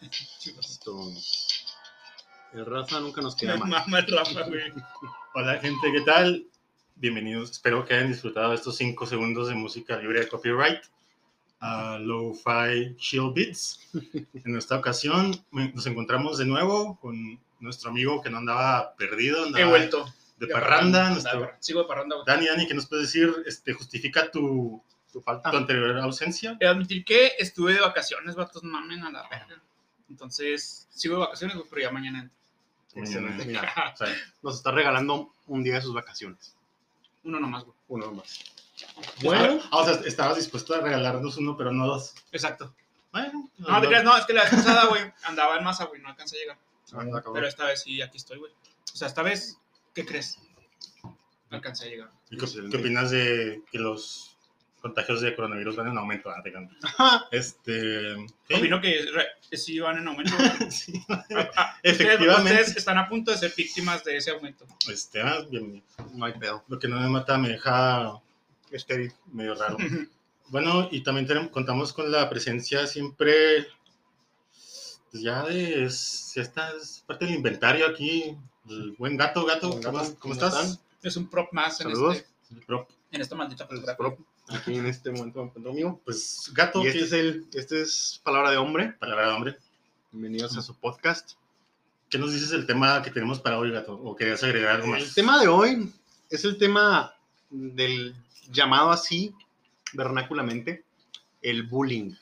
Esto. El Rafa nunca nos queda mal. mama el Rafa, güey. Hola gente, ¿qué tal? Bienvenidos, espero que hayan disfrutado estos 5 segundos de música libre de copyright. a Lo-Fi Chill Beats. En esta ocasión nos encontramos de nuevo con nuestro amigo que no andaba perdido, He andaba vuelto. de parranda. andaba nuestro- de parranda. Sigo de parranda, güey. Dani, Dani, ¿qué nos puedes decir? Este, ¿Justifica tu, Tu falta. tu anterior ausencia? He de admitir que estuve de vacaciones, vatos, mamen a la verga. Entonces, sigo de vacaciones, güey, pero ya mañana entro. Excelente. Mira, O sea, nos está regalando un día de sus vacaciones. Uno nomás, güey. Uno más. bueno, ah, o sea, estabas dispuesto a regalarnos uno, pero no dos. Exacto. Bueno, No, te creas, no, es que la vez pasada, güey, andaba en masa, güey, no alcancé a llegar. Ah. Pero esta vez sí, aquí estoy, güey. O sea, esta vez, ¿qué crees? Alcancé a llegar. ¿Y qué, qué opinas de que los contagios de coronavirus van en aumento? Ah, te canto. Este. ¿qué? Opino que re- sí van en aumento. Sí, Ah, ah, Efectivamente. Ustedes, ustedes están a punto de ser víctimas de ese aumento. este, ah, bien, No hay pedo. lo que no me mata me deja Estéril. medio raro. Bueno, y también tenemos- contamos con la presencia siempre, pues ya de, es, ya está, es parte del inventario aquí. El buen gato, gato, Buen ¿cómo, gato, cómo ¿cómo estás? Es un prop más en, Saludos. este, El prop. en esta maldita fotografía. Prop. Aquí en este momento me encuentro mío. Pues gato, Y este ¿qué es el, este es palabra de hombre. palabra de hombre? Bienvenidos a su podcast. ¿Qué nos dices del tema que tenemos para hoy, gato? ¿O querías agregar algo más? El tema de hoy es el tema del llamado así, vernáculamente, el bullying.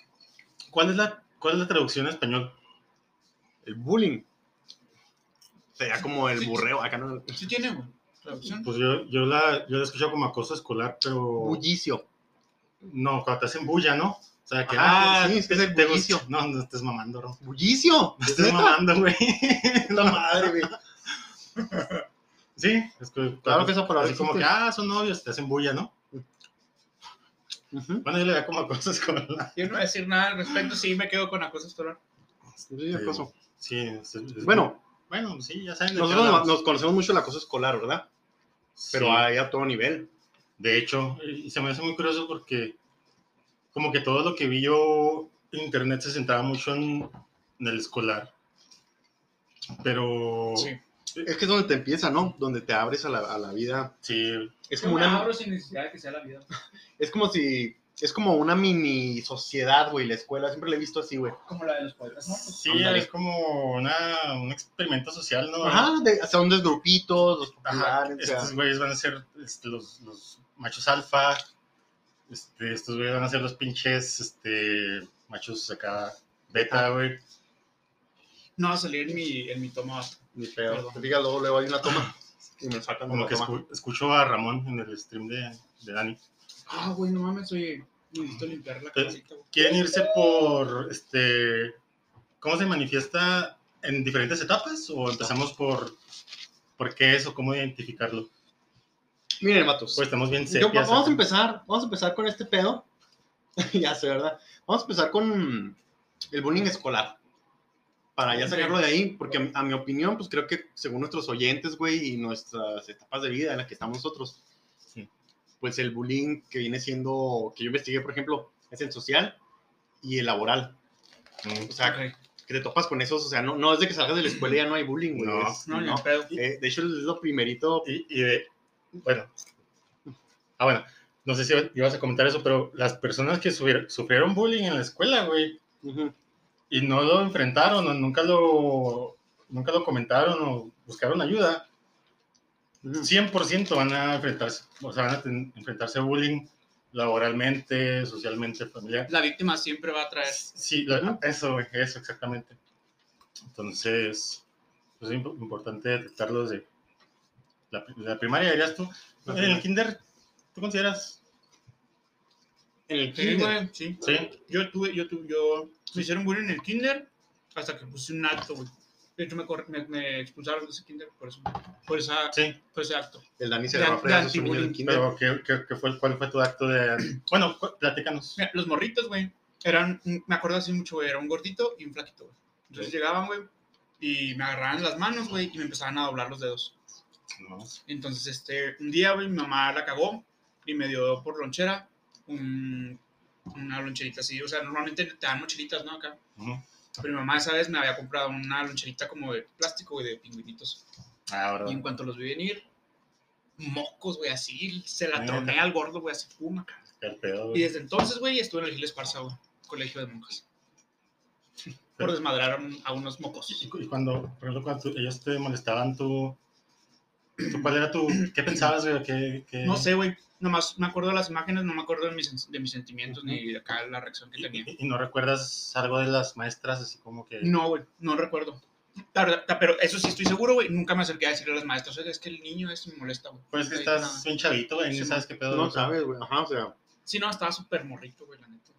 ¿Cuál es la, cuál es la traducción en español? El bullying. Sería como el Sí. burreo. Acá no. Sí tiene. Traducción. Pues yo, yo, la, yo la escucho como acoso escolar, pero Bullicio. No, cuando te hacen bulla, ¿no? O sea, que, Ajá, ah, sí, es que es el te bullicio. gusta- No, no estés mamando, bro. ¡Bullicio! No ¿Es estés mamando, güey. La madre, güey. Sí, es que, Claro que esa palabra así como que, ah, son novios, te hacen bulla, ¿no? Bueno, yo le da como acoso escolar. Yo no voy a decir nada al respecto, sí me quedo con acoso escolar. Sí, acoso. Sí, es- es- Bueno, bueno, sí, ya saben. nosotros nos conocemos mucho el acoso escolar, ¿verdad? Pero Sí. hay a todo nivel. De hecho, y se me hace muy curioso porque como que todo lo que vi yo en internet se centraba mucho en, en el escolar. Pero Sí. Es que es donde te empieza, ¿no? Donde te abres a la, a la vida. sí, Es como una, abro sin necesidad de que sea la vida. es como si, es como una mini sociedad, güey, la escuela. Siempre la he visto así, güey. Como la de los poetas, ¿no? Pues, sí Ándale. es como una, un experimento social, ¿no? Ajá, de, son dos grupitos, los Ajá, populares, o sea, estos güeyes van a ser este, los, los machos alfa, este, estos güeyes van a ser los pinches este, machos acá beta, güey. No va a salir en mi, en mi toma. ni pedo. Perdón. Te diga, luego, luego hay una toma y me sacan Como la que escu- escucho a Ramón en el stream de, de Dani. Ah, güey, no mames, oye. Necesito limpiar la Eh, casita, güey. ¿Quieren irse por, este, cómo se manifiesta en diferentes etapas o empezamos por, por qué es o cómo identificarlo? Miren, matos. Pues estamos bien Yo- sepias. vamos a empezar, vamos a empezar con este pedo. ya sé, ¿verdad? Vamos a empezar con el bullying escolar. Para ya sacarlo de ahí, porque a, a mi opinión, pues creo que según nuestros oyentes, güey, y nuestras etapas de vida en las que estamos nosotros, Sí. pues el bullying que viene siendo, que yo investigué, por ejemplo, es el social y el laboral. Mm, O sea, Ok. que te topas con esos, o sea, no, no es de que salgas de la escuela y ya no hay bullying, güey. No, es- No, no. pedo. Eh, de hecho, es lo primerito. Y, y de, bueno, ah, bueno, no sé si ibas a comentar eso, pero las personas que sufrieron, bullying en la escuela, güey, y no lo enfrentaron, o nunca lo, nunca lo comentaron o buscaron ayuda, Ujú. 100% van a enfrentarse, o sea, van a ten- enfrentarse a bullying laboralmente, socialmente, familiar. La víctima siempre va a traer. Sí, la- Ujú. eso, güey, eso exactamente. Entonces, pues, es imp- importante detectarlo desde la, la primaria, dirías tú. La En el primaria. kinder, ¿tú consideras? En el Sí, kinder. güey, sí. Sí. Yo tuve, yo tuve, yo me hicieron bullying en el kinder hasta que puse un acto, güey. De hecho, me, corre- me, me expulsaron de ese kinder por eso. Por, esa, Sí, por ese acto. El Dani se agarró a fregar a de su niño en el anti-bullying, kinder. pero ¿qué, qué, qué fue, ¿cuál fue tu acto de...? Bueno, platícanos. Mira, los morritos, güey, eran, me acuerdo así mucho, güey, era un gordito y un flaquito, güey. Entonces llegaban, güey, y me agarraban las manos, güey, y me empezaban a doblar los dedos. No. Entonces, este, un día, güey, mi mamá la cagó y me dio por lonchera un- una loncherita así. O sea, normalmente te dan mochilitas, ¿no? Acá. Pero mi mamá esa vez me había comprado una loncherita como de plástico, güey, de pingüinitos. Ah. Y en cuanto los vi venir, mocos, güey, así, se la troné al gordo, güey, así, pum, acá. qué pedo, Y desde entonces, güey, estuve en el Gil Esparza, güey, colegio de monjas. Por desmadrar a, un- a unos mocosos. Y, y cuando, por ejemplo, cuando ellos te molestaban, tú, tú, ¿cuál era tu, qué pensabas, güey? ¿Qué, qué- No sé, güey, nomás me acuerdo de las imágenes, no me acuerdo de mis, de mis sentimientos ni de acá la reacción que Y, tenía. y- no recuerdas algo de las maestras, así como que... No, güey, no recuerdo. Pero eso sí estoy seguro, güey. Nunca me acerqué a decirle a las maestras, "Oiga, es que el niño este me molesta, güey. Pues que Ahí, estás nada. bien chavito, güey, ni Sí, sabes qué pedo. No o sea, sabes, güey. Ajá, o sea, Sí, no, estaba súper morrito, güey, la neta.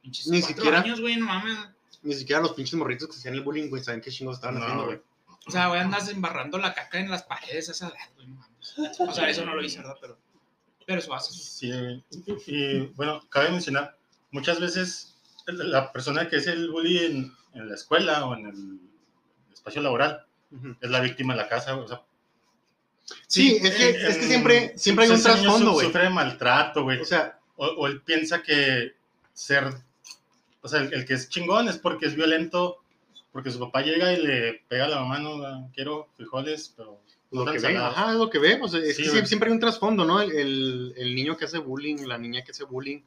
Pinches Ni siquiera- años, güey, no mames. ni siquiera los pinches morritos que hacían el bullying, güey, saben qué chingos estaban No, haciendo, güey. O sea, güey, andas embarrando la caca en las paredes esa edad, güey, no mames. O sea, eso no lo hice, ¿verdad? Pero, pero eso haces. Sí, güey. y, y, bueno, cabe mencionar, muchas veces la persona que es el bully en, en la escuela o en el espacio laboral es la víctima de la casa, güey, o sea, Sí, es que, en- es que siempre, siempre hay un trasfondo, su- güey. Sufre de maltrato, güey. O sea, O, o él piensa que ser, o sea, el, el que es chingón es porque es violento, porque su papá llega y le pega a la mamá, no, quiero frijoles, pero lo no que ve, salados". ajá, es lo que ve. O sea, es Sí, que güey. sie- siempre hay un trasfondo, ¿no? El, el, el niño que hace bullying, la niña que hace bullying,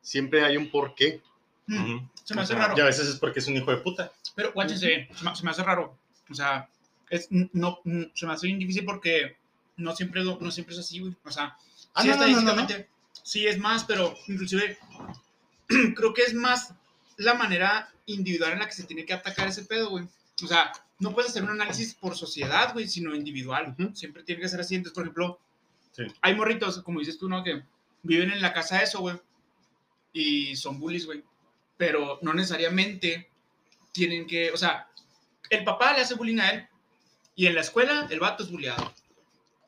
siempre hay un porqué. Mm, Ujú. Se me O hace sea, raro. Y a veces es porque es un hijo de puta. Pero guáchense bien, se me, se me hace raro. O sea, es, no, mm, se me hace bien difícil porque no siempre, lo- no siempre es así, güey. O sea, Ah, sí, no, no, no, no, no. estadísticamente, sí es más, pero inclusive creo que es más la manera individual en la que se tiene que atacar ese pedo, güey. O sea, no puedes hacer un análisis por sociedad, güey, sino individual. Ujú. Siempre tiene que ser así. Entonces, por ejemplo, Sí. hay morritos, como dices tú, ¿no? Que viven en la casa de eso, güey. Y son bullies, güey. Pero no necesariamente tienen que, o sea, el papá le hace bullying a él y en la escuela el vato es bulleado.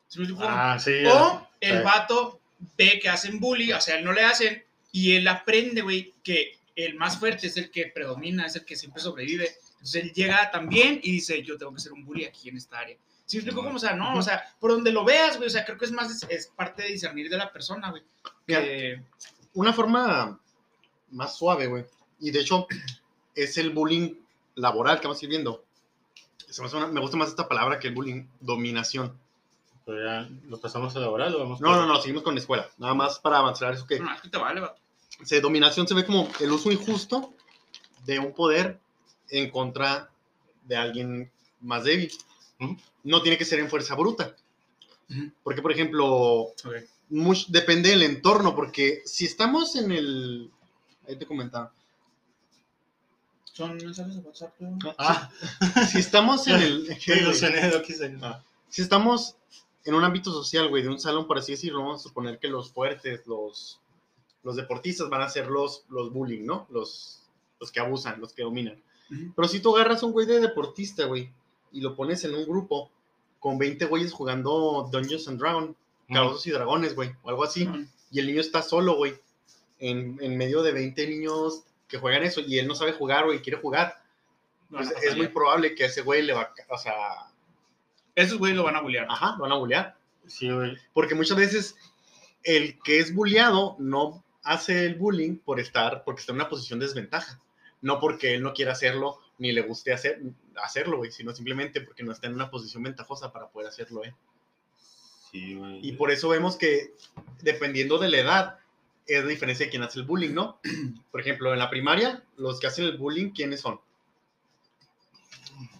¿Sí? Ah, sí. o el sí. vato ve que hacen bullying, o sea, él no le hacen y él aprende, güey, que el más fuerte es el que predomina, es el que siempre sobrevive. Entonces él llega también y dice, yo tengo que ser un bully aquí en esta área. ¿Sí explico cómo? O sea, no, o sea, por donde lo veas, güey, o sea, creo que es más, es, es parte de discernir de la persona, güey. Que, Una forma más suave, güey. Y de hecho, es el bullying laboral que vamos a ir viendo. Se me, hace una- me gusta más esta palabra que el bullying dominación. Pero ya, ¿Lo pasamos a laboral o vamos No, no, no, seguimos con la escuela. Nada más para avanzar eso que no, es que te vale, vato. Se, dominación se ve como el uso injusto de un poder en contra de alguien más débil. No tiene que ser en fuerza bruta. Porque, por ejemplo, much- depende del entorno, porque si estamos en el... Ahí te comentaba. Son mensajes de WhatsApp, güey. Ah, Si estamos en el... Ah. Si estamos en un ámbito social, güey, de un salón, por así decirlo, vamos a suponer que los fuertes, los, los deportistas van a ser los, los bullying, ¿no? Los, los que abusan, los que dominan. Ujú. Pero si tú agarras a un güey de deportista, güey, y lo pones en un grupo con 20 güeyes jugando Dungeons and Dragons, Calabozos y Dragones, güey, o algo así, y el niño está solo, güey, en, en medio de 20 niños que juegan eso, y él no sabe jugar, güey, quiere jugar, pues es muy probable que a ese güey le va, o sea, Esos güeyes lo van a bullear. ajá, lo van a bullear. Sí, güey. Porque muchas veces el que es bulleado no hace el bullying por estar, porque está en una posición de desventaja. No porque él no quiera hacerlo, ni le guste hacer, hacerlo, güey, sino simplemente porque no está en una posición ventajosa para poder hacerlo, ¿eh? Sí, güey. Y por eso vemos que, dependiendo de la edad, es la diferencia de quién hace el bullying, ¿no? Por ejemplo, en la primaria, los que hacen el bullying, ¿quiénes son?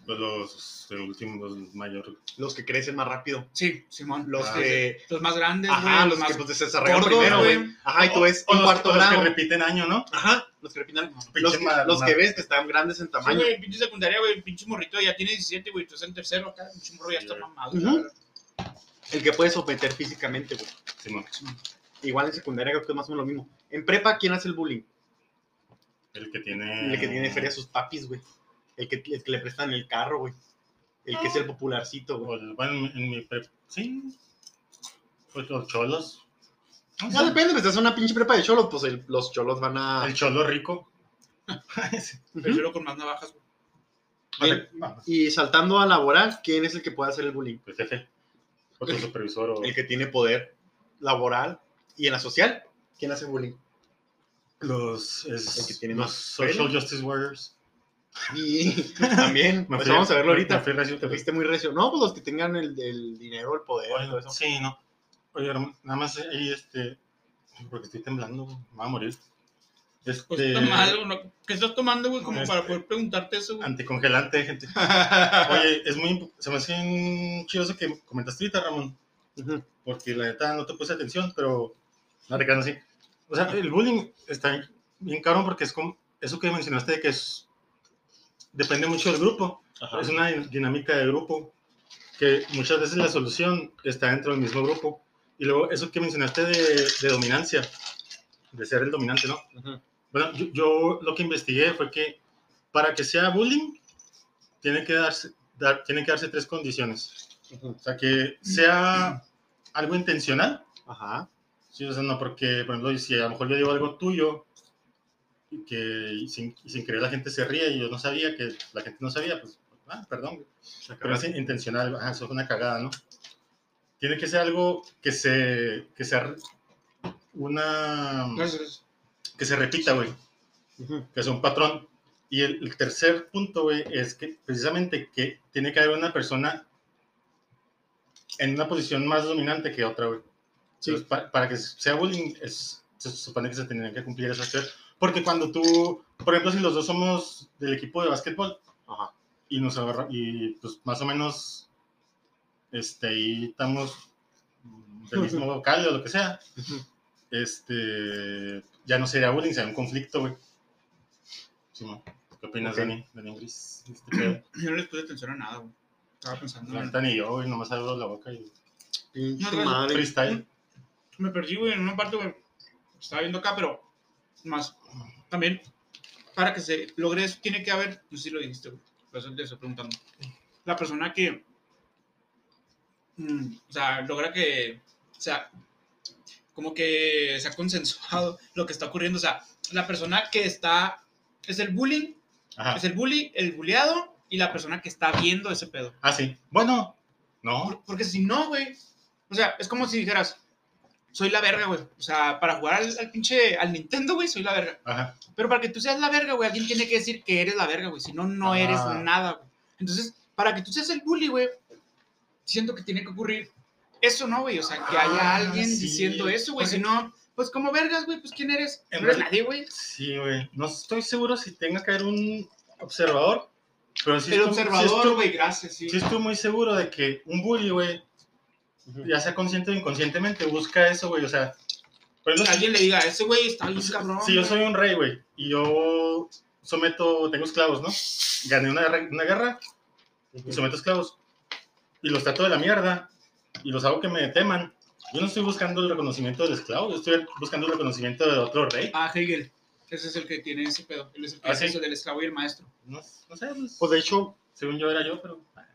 Pues los eh, últimos, los mayores. Los que crecen más rápido. Sí, Simón. Los Ah, que... Los más grandes, güey. Ajá, los los que más pues, desarrollan gordos, primero, güey. Ajá, y tú ves O los, cuarto o los que repiten año, ¿no? Ajá, los que repitan. Pinche Los, que- los que ves que están grandes en Sí, tamaño. güey, pinche secundaria, güey, pinche morrito ya tiene 17, güey, tú estás en tercero acá, pinche morro ya Sí, está mamado. Verdad. El que puede someter físicamente, güey. Simón. Igual en secundaria creo que es más o menos lo mismo. En prepa, ¿quién hace el bullying? El que tiene. El que tiene feria a sus papis, güey. El que, el que le prestan el carro, güey. El que es el popularcito, o güey. bueno, en mi prep. Sí. Pues los cholos. No depende, pues es una pinche prepa de cholos, pues el- los cholos van a. El cholo rico. Prefiero con más navajas, güey. Vamos. Y saltando a laboral, ¿quién es el que puede hacer el bullying? El jefe. O tu supervisor. O El que tiene poder laboral. Y en la social, ¿quién hace bullying? los, es- El que tiene los más social justice warriors. Y también, Me pues fui- vamos a verlo ahorita. me fui recio, Te fuiste muy recio. No, pues los que tengan el, el dinero, el poder, todo eso. Sí, no. Oye, nada más ahí, este. Porque estoy temblando, güey, me voy a morir. Este. Pues está mal, ¿no? ¿Qué estás tomando, güey? Como Este- para poder preguntarte eso, güey. Anticongelante, gente. Oye, es muy. Se me hace un chido eso que comentaste ahorita, Ramón. Porque la neta no te puse atención, pero. No te quedas así. O sea, el bullying está bien caro porque es como. Eso que mencionaste de que es. Depende mucho del grupo. Ajá. Es una din- dinámica de grupo que muchas veces la solución está dentro del mismo grupo. Y luego eso que mencionaste de, de dominancia, de ser el dominante, ¿no? Ujú. Bueno, yo, yo lo que investigué fue que para que sea bullying, tiene que darse, dar, tiene que darse tres condiciones. O sea, que sea algo intencional. Ajá. Sí, o sea, no porque, por ejemplo, si a lo mejor yo digo algo tuyo que y sin, y sin querer la gente se ríe y yo no sabía que la gente no sabía, pues, ah, perdón. Pero es intencional, ah, eso fue una cagada, ¿no? Tiene que ser algo que se, que sea una, Gracias. que se repita, güey, que sea un patrón. Y el, el tercer punto, güey, es que precisamente que tiene que haber una persona en una posición más dominante que otra, güey. Sí. Entonces, pa- para que sea bullying, es, se supone que se tendrían que cumplir esas tres. Porque cuando tú, por ejemplo, si los dos somos del equipo de básquetbol Ajá. y nos agarra, y pues más o menos, este, ahí estamos del mismo local o lo que sea, este, ya no sería bullying, sería un conflicto, güey. ¿qué opinas. Dani? Dani Gris, este. Yo no les puse atención a nada, güey. Estaba pensando neta ni yo, güey, nomás abro la boca y No, no, madre. freestyle. Me perdí, güey, en una parte, güey. Estaba viendo acá, pero más. También, para que se logre eso, tiene que haber, no sé si lo dijiste, eso te estoy preguntando. La persona que, mm, o sea, logra que, o sea, como que se ha consensuado lo que está ocurriendo. O sea, la persona que está, es el bullying, Ajá. es el bully, el bulleado y la persona que está viendo ese pedo. Ah, sí. Bueno, no. Por- Porque si no, güey. O sea, es como si dijeras, soy la verga, güey. O sea, para jugar al, al pinche, al Nintendo, güey, soy la verga. Ajá. Pero para que tú seas la verga, güey, alguien tiene que decir que eres la verga, güey. Si no, no Ah. eres nada, güey. Entonces, para que tú seas el bully, güey, siento que tiene que ocurrir eso, ¿no, güey? O sea, que haya Ah, alguien sí. diciendo eso, güey. Si no, pues como vergas, güey, pues ¿quién eres? En No eres nadie, güey. Sí, güey. No estoy seguro si tenga que haber un observador, pero sí El estoy, sí observador, güey, gracias, sí. sí estoy muy seguro de que un bully, güey. Ya sea consciente o inconscientemente, busca eso, güey. O sea, por alguien le diga, ese güey está bien si- cabrón. si yo güey". soy un rey, güey, y yo someto, tengo esclavos, ¿no? Gané una, guerra- una guerra y someto esclavos y los trato de la mierda y los hago que me teman. Yo no estoy buscando el reconocimiento del esclavo, yo estoy buscando el reconocimiento de otro rey. Ah, Hegel. Ese es el que tiene ese pedo. Él es el que ¿Ah, hace sí? eso del esclavo y el maestro. No, no sé, pues, Pues de hecho, según yo era yo, pero... ah,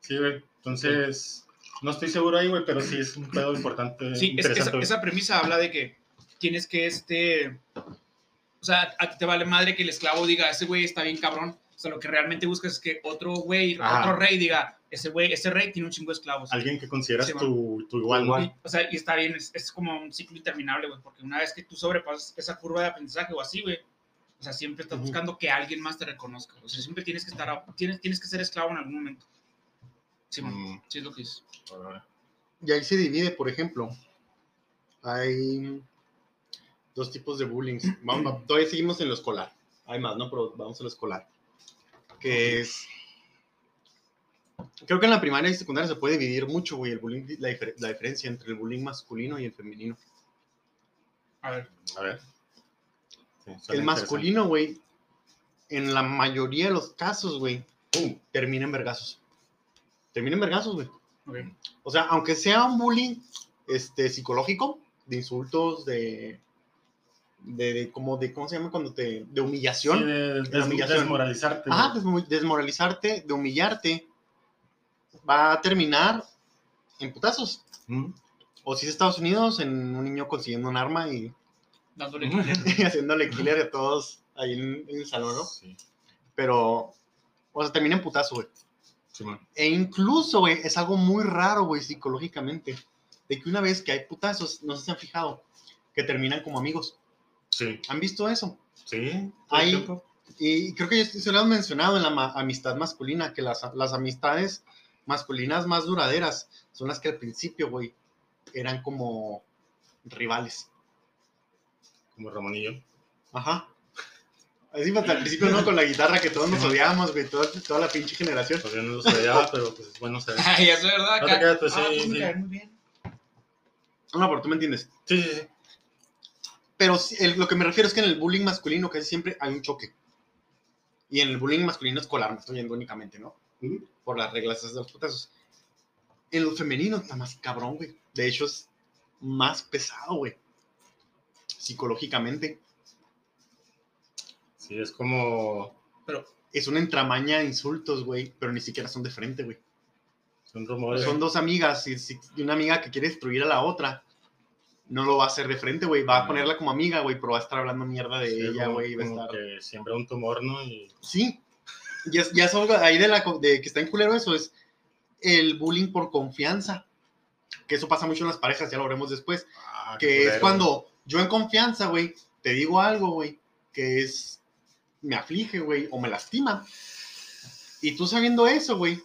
Sí, güey. Entonces, no estoy seguro ahí, güey, pero sí es un pedo importante. Sí, es- esa, güey. esa premisa habla de que tienes que este. O sea, a ti te vale madre que el esclavo diga, ese güey está bien cabrón. O sea, lo que realmente buscas es que otro güey, Ajá. otro rey diga, ese güey, ese rey tiene un chingo de esclavos. Alguien que consideras Sí, tu, tu igual, ¿no? Y, o sea, y está bien, es, es como un ciclo interminable, güey, porque una vez que tú sobrepasas esa curva de aprendizaje o así, güey, o sea, siempre estás buscando que alguien más te reconozca. O sea, siempre tienes que estar, tienes, tienes que ser esclavo en algún momento. Sí, Mm, sí es lo que es. y ahí se divide, por ejemplo. Hay dos tipos de bullying. Vamos, va- todavía seguimos en lo escolar. Hay más, ¿no? Pero vamos a lo escolar. Que es. Creo que en la primaria y secundaria se puede dividir mucho, güey, el bullying, la, difer- la diferencia entre el bullying masculino y el femenino. A ver, A ver. Sí, El masculino, güey, en la mayoría de los casos, güey, termina en vergazos. Termina en vergazos, güey. O sea, aunque sea un bullying este, psicológico, de insultos, de, de, de como de, ¿cómo se llama? Cuando te, de humillación. Sí, de, des- humillación. desmoralizarte. Ajá, desmo- desmoralizarte, de humillarte, va a terminar en putazos. Mm. O si es Estados Unidos, en un niño consiguiendo un arma y, Dándole y haciéndole killer a todos ahí en, en el salón, ¿no? Sí, Pero, o sea, termina en putazo, güey. E incluso, güey, es algo muy raro, güey, psicológicamente. De que una vez que hay putazos, no se han fijado, que terminan como amigos. Sí, ¿Han visto eso? sí. Hay-. Y creo que se lo han mencionado en la ma- amistad masculina, que las, las amistades masculinas más duraderas son las que al principio, güey, eran como rivales. Como Ramonillo. Ajá. Así pues, al principio, ¿no? Con la guitarra que todos nos odiábamos, güey, toda, toda la pinche generación. Todavía no los odiaba, pero pues es bueno saber. Ay, es verdad. No te pues, ah, sí, pues sí. muy bien. No, pero tú me entiendes. Sí, sí, sí. Pero sí, el- lo que me refiero es que en el bullying masculino casi siempre hay un choque. Y en el bullying masculino escolar, me estoy yendo únicamente, ¿no? Por las reglas de los putazos. En lo femenino está más cabrón, güey. De hecho, es más pesado, güey. Psicológicamente. Sí, es como Pero, Es una entramaña de insultos, güey. Pero ni siquiera son de frente, güey. son rumores. Son dos amigas y, si- una amiga que quiere destruir a la otra. No lo va a hacer de frente, güey. Va a No. ponerla como amiga, güey. Pero va a estar hablando mierda de Sí, ella, güey. va a como estar... que siembra un tumor, ¿no? Y Sí, ya, ya es algo ahí de, la, de que está en culero eso, es el bullying por confianza. Que eso pasa mucho en las parejas, ya lo veremos después. ah, Que es cuando yo en confianza, güey, te digo algo, güey, que es, me aflige, güey, o me lastima. Y tú sabiendo eso, güey,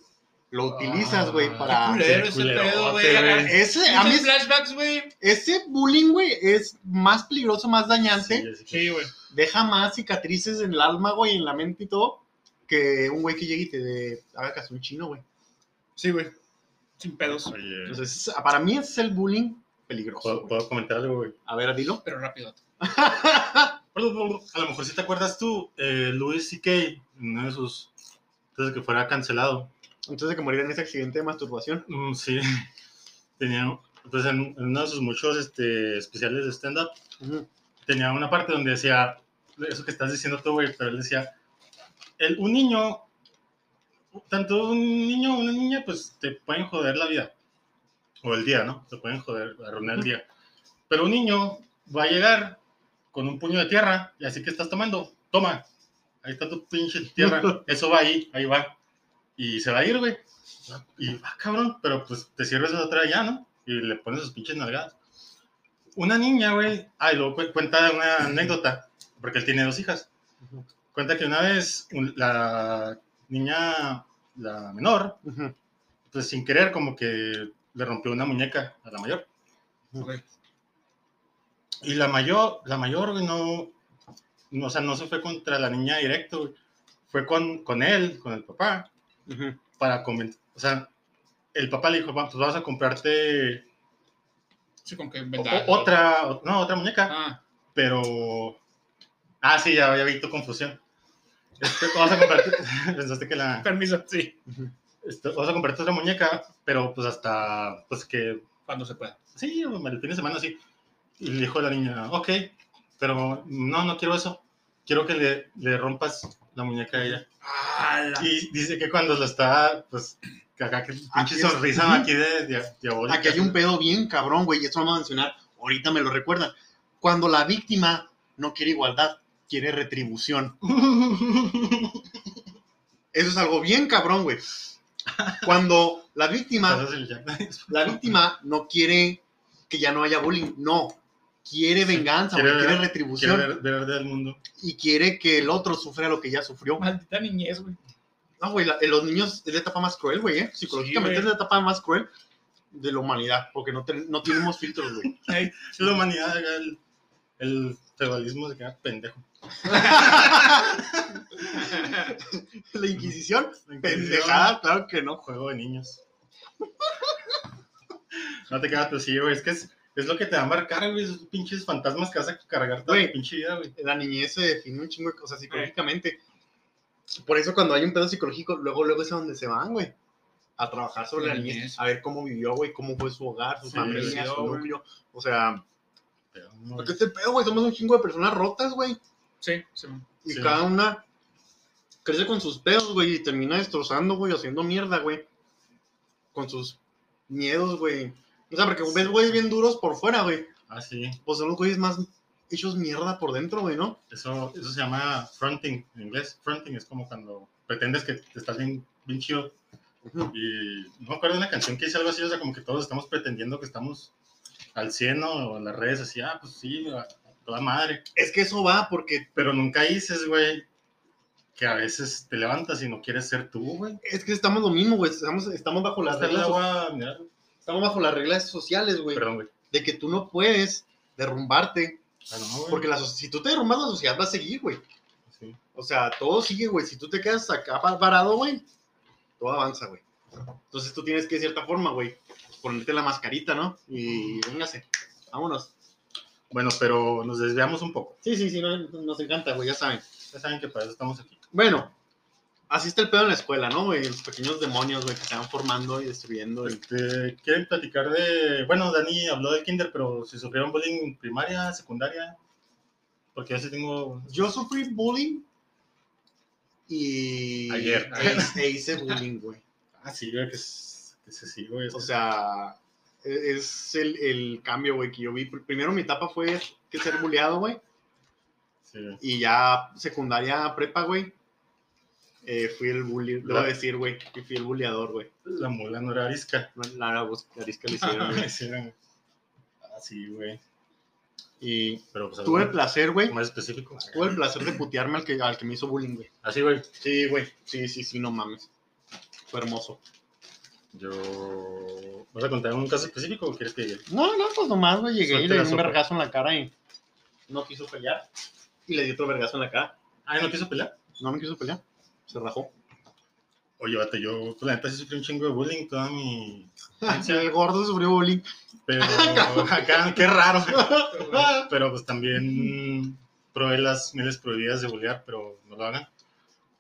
lo utilizas, güey, Ah, para... culero ese pedo, güey. a mí, flashbacks, güey. ese bullying, güey, es más peligroso, más dañante. Sí, güey. deja más cicatrices en el alma, güey, en la mente y todo, que un güey que llegue y te de- haga caso un chino, güey. Sí, güey. Sin pedos. Oye, Entonces, para mí ese es el bullying peligroso. ¿puedo, güey. puedo comentar algo, güey? A ver, dilo. Pero rápido. A lo mejor si te acuerdas tú, eh, Louis C.K., uno de sus. Antes de que fuera cancelado. Antes de que muriera en ese accidente de masturbación. Mm, sí. Tenía. Pues en, en uno de sus muchos este, especiales de stand-up, Ujú. tenía una parte donde decía. Eso que estás diciendo tú, güey, pero él decía. El, un niño. Tanto un niño o una niña, pues te pueden joder la vida. O el día, ¿no? Te pueden joder, arruinar el día. Pero un niño va a llegar con un puño de tierra y así que estás tomando, toma, ahí está tu pinche tierra, eso va ahí, ahí va. Y se va a ir, güey. Y va, cabrón, pero pues te sirves otra ya, ¿no? Y le pones sus pinches nalgadas. Una niña, güey, ah, y luego cu- cuenta una anécdota, porque él tiene dos hijas. Cuenta que una vez un- la niña, la menor, pues sin querer, como que le rompió una muñeca a la mayor. Y la mayor, la mayor, no, no, o sea, no se fue contra la niña directo. Fue con, con él, con el papá, para convencer, o sea, el papá le dijo, "Va, pues vas a comprarte Sí, con que o- vendar. o- otra, o- no, otra muñeca, Ah, pero, ah, sí, ya, ya vi tu confusión. Este, vas a comprarte, pensaste que la, permiso, sí. Este, vas a comprarte otra muñeca, pero pues hasta, pues que Cuando se pueda. Sí, el fin de semana sí. Y le dijo la niña, ok, pero no, no quiero eso. Quiero que le, le rompas la muñeca a ella. Y dice que cuando la está, pues, que acá que pinche es- sonrisa aquí de, diabólica. Aquí hay un pedo bien cabrón, güey, y eso vamos a mencionar. Ahorita me lo recuerdan. Cuando la víctima no quiere igualdad, quiere retribución. Eso es algo bien cabrón, güey. Cuando la víctima. La víctima no quiere que ya no haya bullying, no. Quiere venganza, quiere güey, quiere retribución Quiere ver, ver del mundo. y quiere que el otro sufra lo que ya sufrió. Maldita niñez, güey. No, güey, la- en los niños es la etapa más cruel, güey, ¿eh? Psicológicamente Sí, es la etapa más cruel de la humanidad, porque no, ten- no tenemos filtros, güey. Ay, la humanidad, el, el feudalismo se queda pendejo. La Inquisición, La pendejada, claro que no. Juego de niños. No te quedas, pero sí, güey. Es que es, es lo que te va a marcar, güey. Esos pinches fantasmas que vas a cargar toda Güey. tu pinche vida, güey. La niñez se define un chingo de cosas psicológicamente. Por eso cuando hay un pedo psicológico, luego, luego es a donde se van, güey. A trabajar sobre La la niñez, niñez. a ver cómo vivió, güey, cómo fue su hogar, su Sí, familia, su núcleo. O sea, Pero, no, porque este pedo, güey, somos un chingo de personas rotas, güey. Sí, sí. Y Sí. cada una crece con sus pedos, güey, y termina destrozando, güey, haciendo mierda, güey. Con sus miedos, güey. O sea, porque ves güeyes bien duros por fuera, güey. Ah, sí. Pues son los güeyes más hechos mierda por dentro, güey, ¿no? Eso, eso se llama fronting en inglés. Fronting es como cuando pretendes que te estás bien, bien chido. Y no me acuerdo de una canción que dice algo así, o sea, como que todos estamos pretendiendo que estamos al 100 ¿no? o en las redes así, ah, pues sí, a, toda madre. Es que eso va porque Pero nunca dices, güey, que a veces te levantas y no quieres ser tú, güey. Es que estamos lo mismo, güey. Estamos, estamos bajo las reglas, agua, mira, estamos bajo las reglas sociales, güey. perdón, güey. De que tú no puedes derrumbarte. Ah, no. Porque la, si tú te derrumbas, la sociedad va a seguir, güey. Sí. O sea, todo sigue, güey. Si tú te quedas acá pa- parado, güey, todo avanza, güey. Entonces tú tienes que, de cierta forma, güey, ponerte la mascarita, ¿no? Y véngase, vámonos. Bueno, pero nos desviamos un poco. Sí, sí, sí, no- nos encanta, güey, ya saben. Ya saben que para eso estamos aquí. Bueno, así está el pedo en la escuela, ¿no, güey? Los pequeños demonios, güey, que se van formando y destruyendo. y- Este, ¿Quieren platicar de...? Bueno, Dani habló del kinder, pero si sufrieron bullying en primaria, secundaria... Porque yo sí tengo... Yo sufrí bullying y... Ayer. E hice, e hice bullying, güey. Ah, sí, güey, que, es, que se sí, güey. O sea, e- es el, el cambio, güey, que yo vi. Pr- Primero mi etapa fue que ser bulleado, güey. Sí. Y ya secundaria, prepa, güey. Eh, fui el bully, debo La- decir, güey, que fui el bulleador, güey. La mula no era arisca. La, la, arisca le hicieron, güey. Güey. Ah, sí, güey. Y Pero pues tuve el placer, güey. más específico. Tuve el placer de putearme al que, al que me hizo bullying, güey. Así, güey. Sí, güey. Sí, sí, sí, no mames. Fue hermoso. Yo... ¿Vas a contar un caso específico o quieres que... No, no, pues nomás, güey, llegué y le di un vergazo en la cara y no quiso pelear. Y le di otro vergazo en la cara. Ah, ¿no quiso pelear? No me quiso pelear. Se rajó. Oye, vato, yo, pues la neta sí sufrí un chingo de bullying toda mi... el gordo sufrió bullying. Pero acá, qué raro. Pero pues también probé las mieles prohibidas de bullear, pero no lo hagan.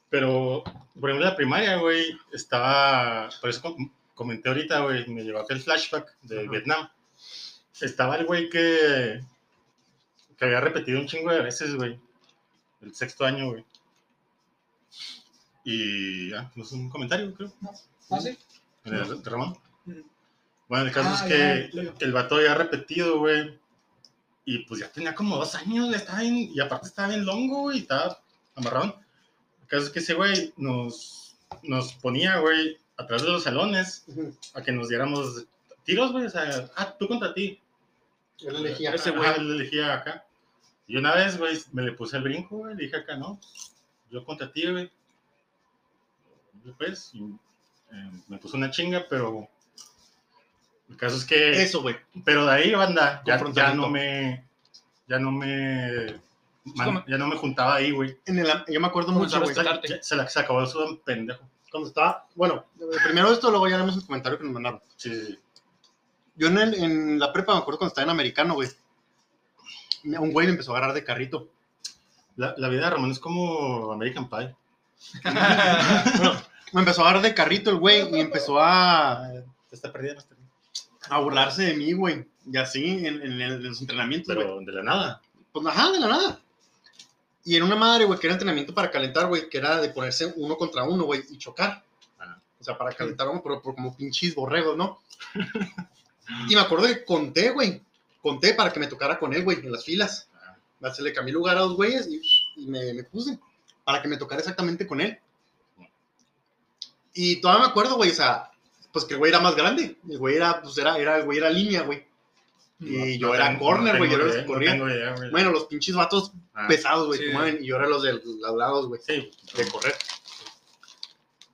Pero, por ejemplo, la primaria, güey, estaba, por eso com- comenté ahorita, güey, me llevó aquel flashback de Ajá. Vietnam. Estaba el güey que, que había repetido un chingo de veces, güey, el sexto año, güey. Y ya, no es un comentario, creo, ¿Ah, sí? de, de Ramón. Mm. Bueno, el caso Ah, es ya, que luego. el vato había repetido, güey. Y pues ya tenía como dos años, estaba bien, y aparte estaba bien longo, güey, y estaba amarrón. El caso es que ese güey nos, nos ponía, güey, atrás de los salones a que nos diéramos tiros, güey, o sea, ah, tú contra ti. Él elegía. Ese Ajá, güey. él elegía acá. Y una vez, güey, me le puse el brinco, güey, le dije acá, no, yo contra ti, güey. Pues, y, eh, me puso una chinga, pero el caso es que... Eso, güey. Pero de ahí, banda, ya, ya no me. Ya no me. man- ya no me juntaba ahí, güey. En el, yo me acuerdo mucho, güey. Se, la, se acabó el sudán pendejo. Cuando estaba. Bueno, primero esto, luego ya vemos el comentario que nos mandaron. Sí, sí, sí. Yo en, el- en la prepa me acuerdo cuando estaba en americano, güey. Un güey me empezó a agarrar de carrito. La, la vida de Ramón es como American Pie. Me empezó a agarrar de carrito el güey y empezó a, Te está perdiendo. este- a burlarse de mí, güey. Y así en, en- en los entrenamientos, güey. Pero de la nada. Pues ajá, de la nada. Y era una madre, güey, que era entrenamiento para calentar, güey, que era de ponerse uno contra uno, güey, y chocar. Ah. O sea, para calentar uno, pero, pero como pinches borregos, ¿no? y me acuerdo que conté, güey. Conté para que me tocara con él, güey, en las filas. Ah. Se le cambié lugar a dos güeyes y, y me, me puse para que me tocara exactamente con él. Y todavía me acuerdo, güey, o sea, pues que el güey era más grande. El güey era, pues era, era, el güey era línea, güey. Y yo era tengo- corner, güey, yo tengo era los que idea, no corría. tengo idea, güey. Bueno, los pinches vatos Ah, pesados, güey, Sí. y yo era los de los lados, güey, Sí, de correr.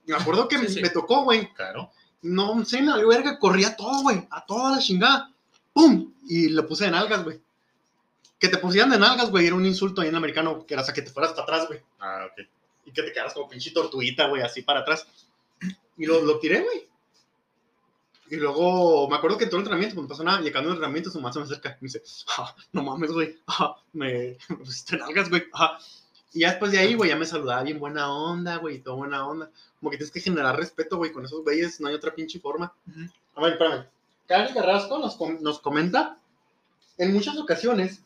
Me acuerdo que me tocó, güey. claro. No sé, valió verga, corría todo, güey, a toda la chingada. ¡Pum! Y lo puse de nalgas, güey. Que te pusieran de nalgas, güey, era un insulto ahí en americano, que era sea, que te fueras para atrás, güey. Ah, ok. Y que te quedaras como pinche tortuguita, güey, así para atrás. Y lo, lo tiré, güey. Y luego, me acuerdo que todo el entrenamiento, cuando pasó nada, en el entrenamiento, su mamá se me acerca y me dice, ah, no mames, güey, ah, me, me pusiste nalgas, güey. ah". Y ya después de ahí, güey, ya me saludaba bien buena onda, güey, todo buena onda. Como que tienes que generar respeto, güey, con esos güeyes, no hay otra pinche forma. Ujú. A ver, espérame. Cari Carrasco nos, com- nos comenta, en muchas ocasiones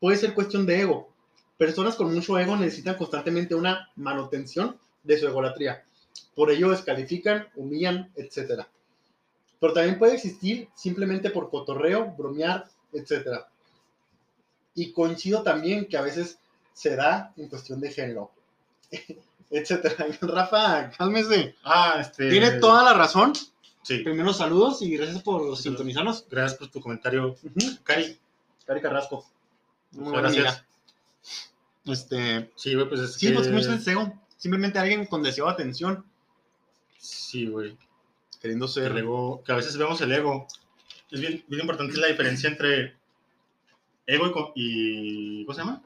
puede ser cuestión de ego. Personas con mucho ego necesitan constantemente una manutención de su egolatría. Por ello descalifican, humillan, etc. Pero también puede existir simplemente por cotorreo, bromear, etc. Y coincido también que a veces se da en cuestión de género, etc. Rafa, cálmese. Ah, este. Tiene toda la razón. Sí, Primero saludos y gracias por sintonizarnos. gracias por tu comentario, Ujú. Cari. Cari Carrasco. Muy gracias. Este, Sí, pues es sí, que. pues que mucho deseo. Simplemente alguien con deseo de atención, Sí, güey. queriendo ser. El ego, que a veces vemos el ego. Es bien, bien importante la diferencia entre ego y, y- ¿cómo se llama?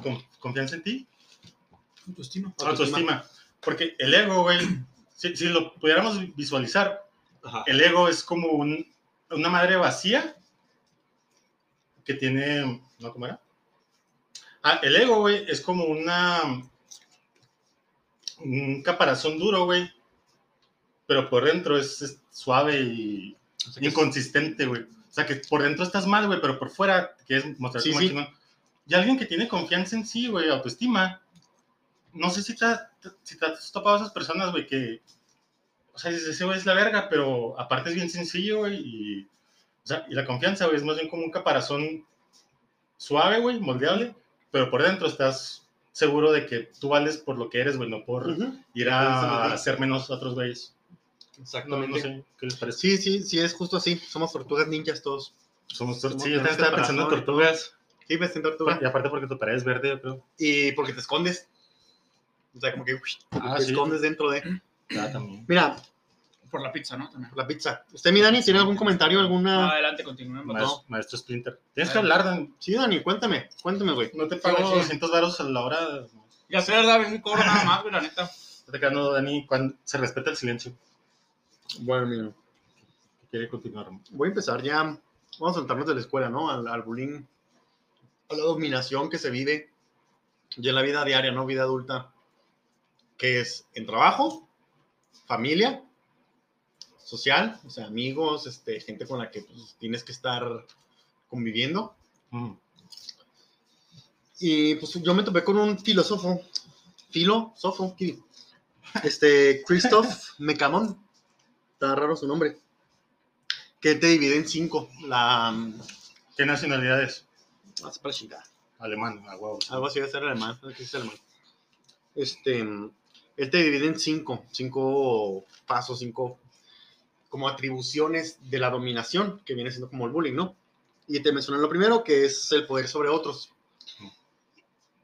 Con- confianza en ti, Autoestima. autoestima. Porque el ego, güey, si, si lo pudiéramos visualizar, Ajá. el ego es como un- una madre vacía que tiene, ¿no cómo era? Ah, el ego, güey, es como una un caparazón duro, güey, pero por dentro es, es suave y O sea, inconsistente, güey. O sea, que por dentro estás mal, güey, pero por fuera quieres mostrar Sí, como sí. chingón. Y alguien que tiene confianza en sí, güey, autoestima, no sé si te, has- si te has topado a esas personas, güey, que, o sea, ese güey es la verga, pero aparte es bien sencillo, güey, y, o sea, y la confianza, güey, es más bien como un caparazón suave, güey, moldeable, pero por dentro estás seguro de que tú vales por lo que eres, güey, no por ir a hacer menos a otros güeyes. Exactamente. no sé, ¿qué les parece? Sí, sí, sí, es justo así. Somos tortugas ninjas todos. Somos, Somos- sí, yo también estaba pensando en tortugas. Sí, ves en tortuga. Y aparte porque tu pared es verde, yo creo. Y porque te escondes. O sea, como que uy, Ah, te sí. escondes dentro de. Ah, también. Mira, Por la pizza, ¿no? También. la pizza. ¿Usted, mi Dani, tiene algún comentario, alguna. Adelante, continuemos. Maestro, maestro Splinter. Tienes que hablar, Dan. Sí, Dani, cuéntame, cuéntame, güey. No te pago güey, sí. 200 varos a la hora. Ya sé, ¿verdad? Un cobro nada más, güey, la neta. No te quedando, Dani, cuando se respeta el silencio. Bueno, mira. Quiere continuar. Voy a empezar ya. Vamos a saltarnos de la escuela, ¿no? Al, al bullying. A la dominación que se vive ya en la vida diaria, ¿no? Vida adulta. Que es en trabajo, familia, social, o sea, amigos, este, gente con la que pues, tienes que estar conviviendo. Mm. Y pues yo me topé con un filósofo, filósofo, este, Christoph Mecamon, está raro su nombre, que te divide en cinco, la, mm, ¿Qué nacionalidad es? ah, es para Alemán, a huevo. algo así de ser alemán, es alemán. Este, mm, él te divide en cinco, cinco pasos, cinco como atribuciones de la dominación, que viene siendo como el bullying, ¿no? Y te menciona lo primero, que es el poder sobre otros.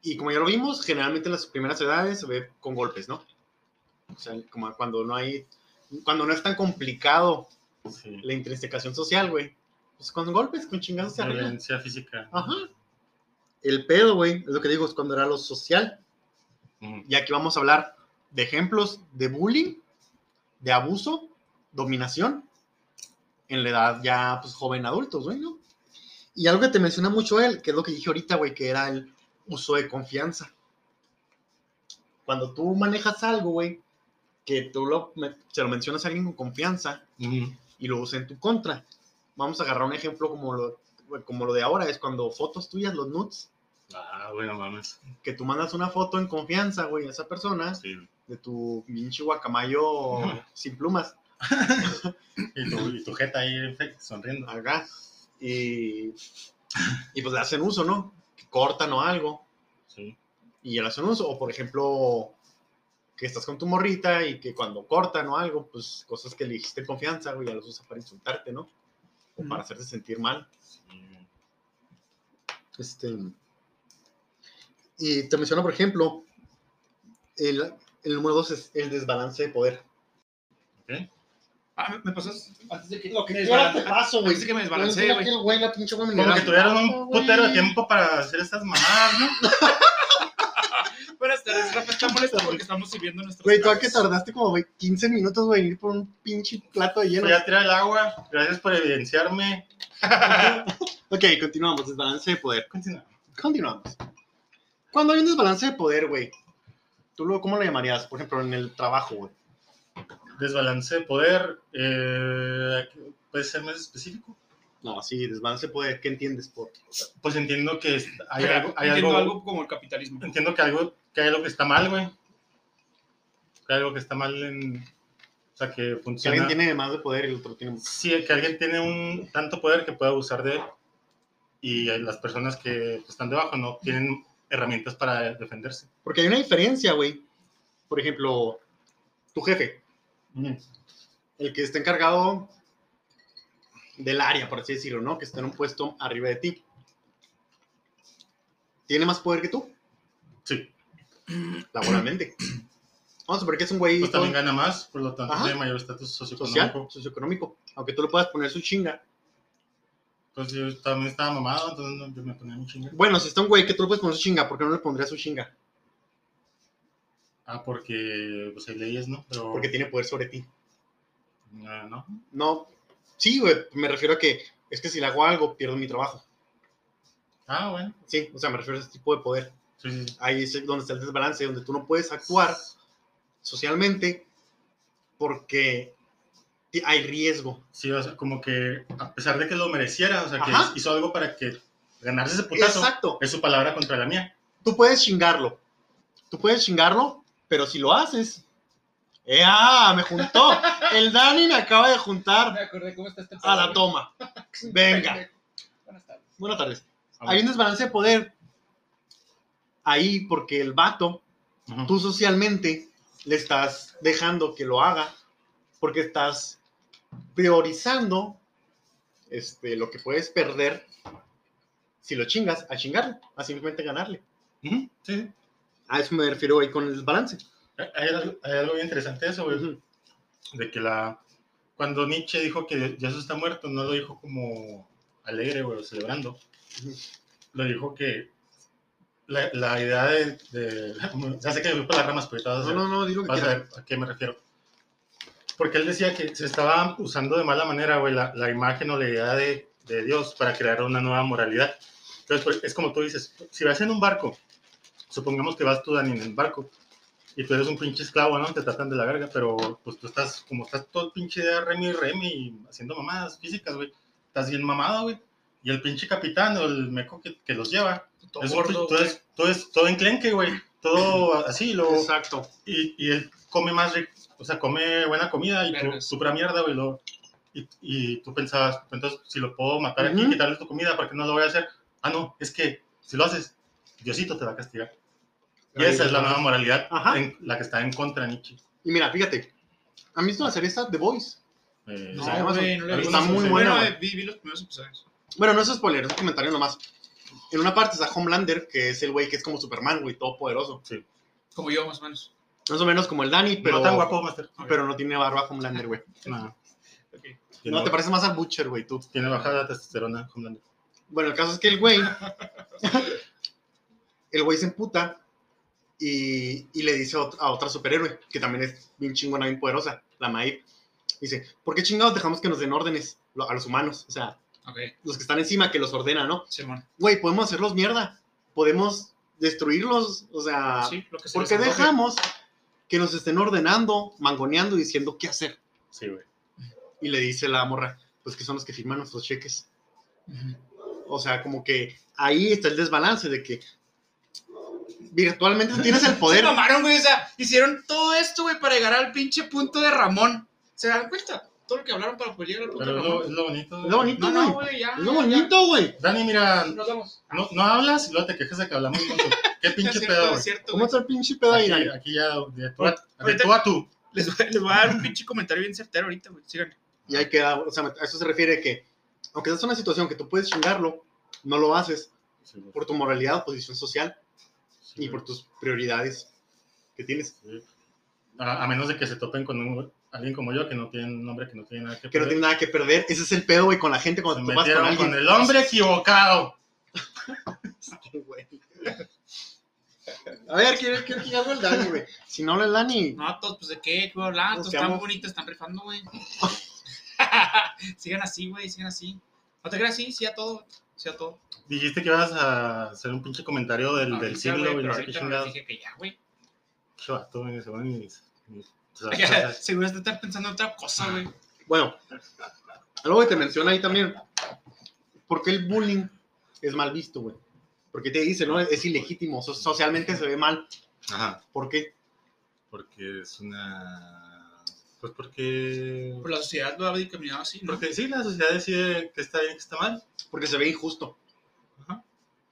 Y como ya lo vimos, generalmente en las primeras edades se ve con golpes, ¿no? O sea, como cuando no hay, cuando no es tan complicado Sí. la intrinsecación social, güey. Pues con golpes, con chingazos se arregla. Violencia física. Ajá. El pedo, güey, es lo que digo, es cuando era lo social. Mm. Y aquí vamos a hablar de ejemplos de bullying, de abuso, dominación, en la edad ya, pues, joven adultos, güey, ¿no? Y algo que te menciona mucho él, que es lo que dije ahorita, güey, que era el uso de confianza. Cuando tú manejas algo, güey, que tú lo, se lo mencionas a alguien con confianza y lo usa en tu contra. Vamos a agarrar un ejemplo como lo, como lo de ahora, es cuando fotos tuyas, los nudes, Ah, bueno, mames. que tú mandas una foto en confianza, güey, a esa persona, Sí. de tu pinche guacamayo sin plumas, Y tu, y tu jeta ahí sonriendo. acá, y, y pues le hacen uso, ¿no? Que cortan o algo, Sí. y le hacen uso, o por ejemplo, que estás con tu morrita y que cuando cortan o algo, pues cosas que le dijiste en confianza, güey, ya los usa para insultarte, ¿no? O para hacerte sentir mal. Sí. Este, y te menciono, por ejemplo, el, el número dos es el desbalance de poder. Ok. Ah, me- me pasas antes de que. Lo me que desbala- te paso, güey. Antes de que me desbalancee, Mira güey. aquel güey, la pinche güey me Como que tuvieron un putero de tiempo para hacer estas mamadas, ¿no? Buenas tardes, Rafa está molesto porque estamos sirviendo nuestros. Güey, tú a que tardaste como güey, 15 minutos, güey, en ir por un pinche plato de hielo. Voy a tirar el agua. Gracias por evidenciarme. Ok, continuamos. Desbalance de poder. Continúa. Continuamos. Cuando hay un desbalance de poder, güey, ¿tú lo, cómo lo llamarías? Por ejemplo, en el trabajo, güey. Desbalance de poder. eh, ¿Puede ser más específico? No, sí, desbalance de poder. ¿Qué entiendes por? Pues entiendo que hay, algo, hay entiendo algo, algo como el capitalismo. Entiendo que, algo, que hay algo que está mal, güey. Que hay algo que está mal en. O sea, que Que funciona. alguien tiene más de poder y el otro tiene Sí, que alguien tiene un tanto poder que puede abusar de él. Y las personas que están debajo no tienen herramientas para defenderse. Porque hay una diferencia, güey. Por ejemplo, tu jefe, el que está encargado del área, por así decirlo, ¿no? Que está en un puesto arriba de ti. ¿Tiene más poder que tú? Sí. laboralmente. Vamos a suponer que es un güey Pues también gana más, por lo tanto Ajá. tiene mayor estatus social, socioeconómico. socioeconómico. Aunque tú le puedas poner su chinga. Pues yo también estaba mamado, entonces yo me ponía mi chinga. Bueno, si está un güey que tú le puedes poner su chinga, ¿por qué no le pondrías su chinga? Ah, porque pues hay leyes, ¿no? Pero, Porque tiene poder sobre ti. Ah, ¿no? No, sí, güey, me refiero a que es que si le hago algo, pierdo mi trabajo. Ah, bueno. Sí, o sea, me refiero a ese tipo de poder. Sí, sí, sí. Ahí es donde está el desbalance, donde tú no puedes actuar socialmente porque hay riesgo. Sí, o sea, como que a pesar de que lo mereciera, o sea, que Ajá. hizo algo para que ganarse ese putazo, Exacto. es su palabra contra la mía. Tú puedes chingarlo. Tú puedes chingarlo, pero si lo haces. ¡Eh, ah! Me juntó. El Dani me acaba de juntar Me acordé cómo está este a la toma. Venga. Buenas tardes. Buenas tardes. Hay un desbalance de poder ahí porque el vato, tú socialmente le estás dejando que lo haga porque estás priorizando este, lo que puedes perder si lo chingas, a chingarle, a simplemente ganarle. Sí. A eso me refiero ahí con el desbalance. Hay, algo- hay algo bien interesante eso, güey. Ujú. de que la cuando Nietzsche dijo que Jesús está muerto, no lo dijo como alegre o celebrando, Ujú. lo dijo que la, la idea de, de- ya sé que me fui por las ramas, pero vas a No, no, no, dilo que vas a ver a qué me refiero. Porque él decía que se estaba usando de mala manera, güey, la, la imagen o la idea de, de Dios para crear una nueva moralidad. Entonces, pues, es como tú dices, si vas en un barco, supongamos que vas tú, Dani, en el barco, y tú eres un pinche esclavo, ¿no? Te tratan de la verga, pero pues tú estás, como estás todo el pinche día remi, remi, haciendo mamadas físicas, güey. Estás bien mamado, güey. Y el pinche capitán o el meco que, que los lleva, Todo es gordo, todo, güey. es, todo es todo enclenque, güey. Todo así, lo, Exacto. y, y él come más rico, o sea, come buena comida y tú, pura mierda, güey. lo- Y, y tú pensabas, entonces, si lo puedo matar aquí, Ujú. quitarle tu comida, ¿para qué no lo voy a hacer? Ah, no, es que si lo haces, Diosito te va a castigar. Y esa es la nueva moralidad Ajá. en la que está en contra Nietzsche. Y mira, fíjate, ¿han visto la serie esta The Voice? Eh, No, o sea, güey, no Está muy buena, Bueno, vi, vi los primeros episodios. Bueno, no es spoiler, es un comentario nomás. En una parte está Homelander, que es el güey que es como Superman, güey, todopoderoso. Como yo, más o menos. Más o menos como el Dani, pero no tan guapo, Master. pero no tiene barba Homelander, güey. No, Ok. tiene, No, te parece más a Butcher, güey, tú. tiene bajada testosterona. Homelander. Bueno, el caso es que el güey. el güey se emputa y, y le dice a ot- a otra superhéroe, que también es bien chingona, bien poderosa, la Maeve. Dice: ¿Por qué chingados dejamos que nos den órdenes a los humanos? O sea, los que están encima, que los ordenan, ¿no? Güey, podemos hacerlos mierda. Podemos destruirlos. O sea, Sí, lo que se ¿por qué les antoje. dejamos que nos estén ordenando, mangoneando y diciendo qué hacer? Sí, güey. Y le dice la morra: Pues que son los que firman nuestros cheques. O sea, como que ahí está el desbalance de que virtualmente tienes el Se poder. mamaron, güey. O sea, hicieron todo esto, güey, para llegar al pinche punto de Ramón. ¿Se dan cuenta? Todo lo que hablaron para poder llegar al punto Pero de es lo, Ramón. es lo bonito. Es lo bonito, No, güey. no, ya. lo bonito, güey. Dani, mira, Nos vamos. no, no hablas y luego te quejas de que hablamos mucho. ¿Qué Es pinche cierto, pedo, es güey? cierto, ¿Cómo está el pinche pedo ahí, Aquí, Dani? aquí ya, de tú, a, de Ahorita- tú a tú. Les voy, les voy a dar un pinche comentario bien certero ahorita, güey. Sigan. Y ahí queda, o sea, a eso se refiere que, aunque es una situación que tú puedes chingarlo, no lo haces por tu moralidad o posición social Sí, y por tus prioridades que tienes. Sí. A, a menos de que se topen con un- alguien como yo que no tiene un nombre que no tiene nada que Que no perder. tiene nada que perder. Ese es el pedo, güey, con la gente Se cuando te topas con alguien. con el hombre equivocado. A ver, quiero quiero que algo el Dani, güey. Si no habla el Dani, No, todos, pues de qué, qué voy a hablar. Nos Todos están bonitos, están rifando, güey. sigan así, güey, sigan así. No te creas, sí, sí a todo. Todo. Dijiste que ibas a hacer un pinche comentario del, del siglo, güey, güey. pero No sé qué ahorita chingados. dije que ya, güey. Qué vato, güey, se van y- y- o sea, o sea, Seguro de estar pensando en otra cosa, güey. Bueno, algo que te menciona ahí también. ¿Por qué el bullying es mal visto, güey? Porque te dice, ¿no? Es ilegítimo, so- socialmente se ve mal. Ajá, ¿Por qué? porque es una... Pues porque... Por la sociedad lo ha dictaminado así, ¿no? Porque sí, la sociedad decide que está bien, que está mal. Porque se ve injusto. Ajá.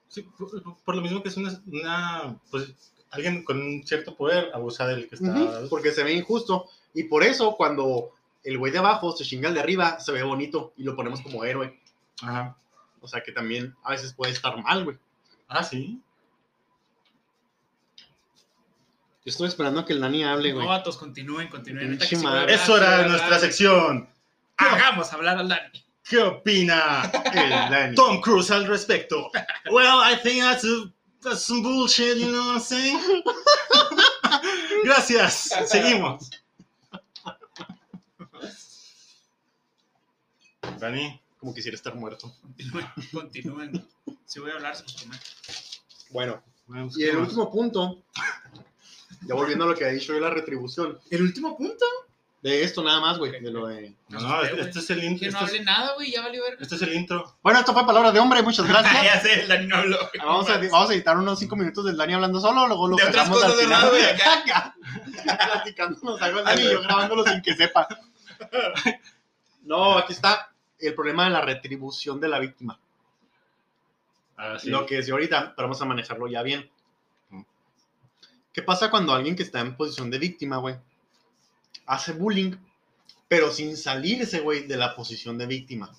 Sí, por, por lo mismo que es una, una, pues, alguien con un cierto poder abusa del que está. Porque se ve injusto. Y por eso, cuando el güey de abajo se chinga el de arriba, se ve bonito y lo ponemos como héroe. Ajá. O sea que también a veces puede estar mal, güey. Ah, sí. Yo estoy esperando a que el Dani hable, güey. No, vatos, continúen, continúen. Neta que Pinche sí voy a madre. hablar, Eso sí voy a era hablar. nuestra sección. Hagamos hablar al Dani. ¿Qué opina El Dani. Tom Cruise al respecto? Well, I think that's, a- that's some bullshit, you know what I'm saying? Gracias. Seguimos. Dani, Como quisiera estar muerto. Continúen, continúen. Sí voy a hablar, se. Bueno, y ¿qué el más? último punto, ya volviendo a lo que ha dicho de la retribución, ¿El último punto? de esto nada más, güey, de lo de... No, no, este, este es el Que intro. no Este, hable es, nada, güey, ya valió verga. este es el intro. Bueno, esto fue Palabra de Hombre, muchas gracias. ya sé, el Dani no habló. güey. Vamos a, vamos a editar unos cinco minutos del Dani hablando solo, luego lo De otras cosas de más, güey, acá. Platicándonos algo Dani y yo grabándolo sin que sepa. No, aquí está el problema de la retribución de la víctima. Ah, sí. Lo que decía ahorita, pero vamos a manejarlo ya bien. ¿Qué pasa cuando alguien que está en posición de víctima, güey, hace bullying, pero sin salirse, güey, de la posición de víctima?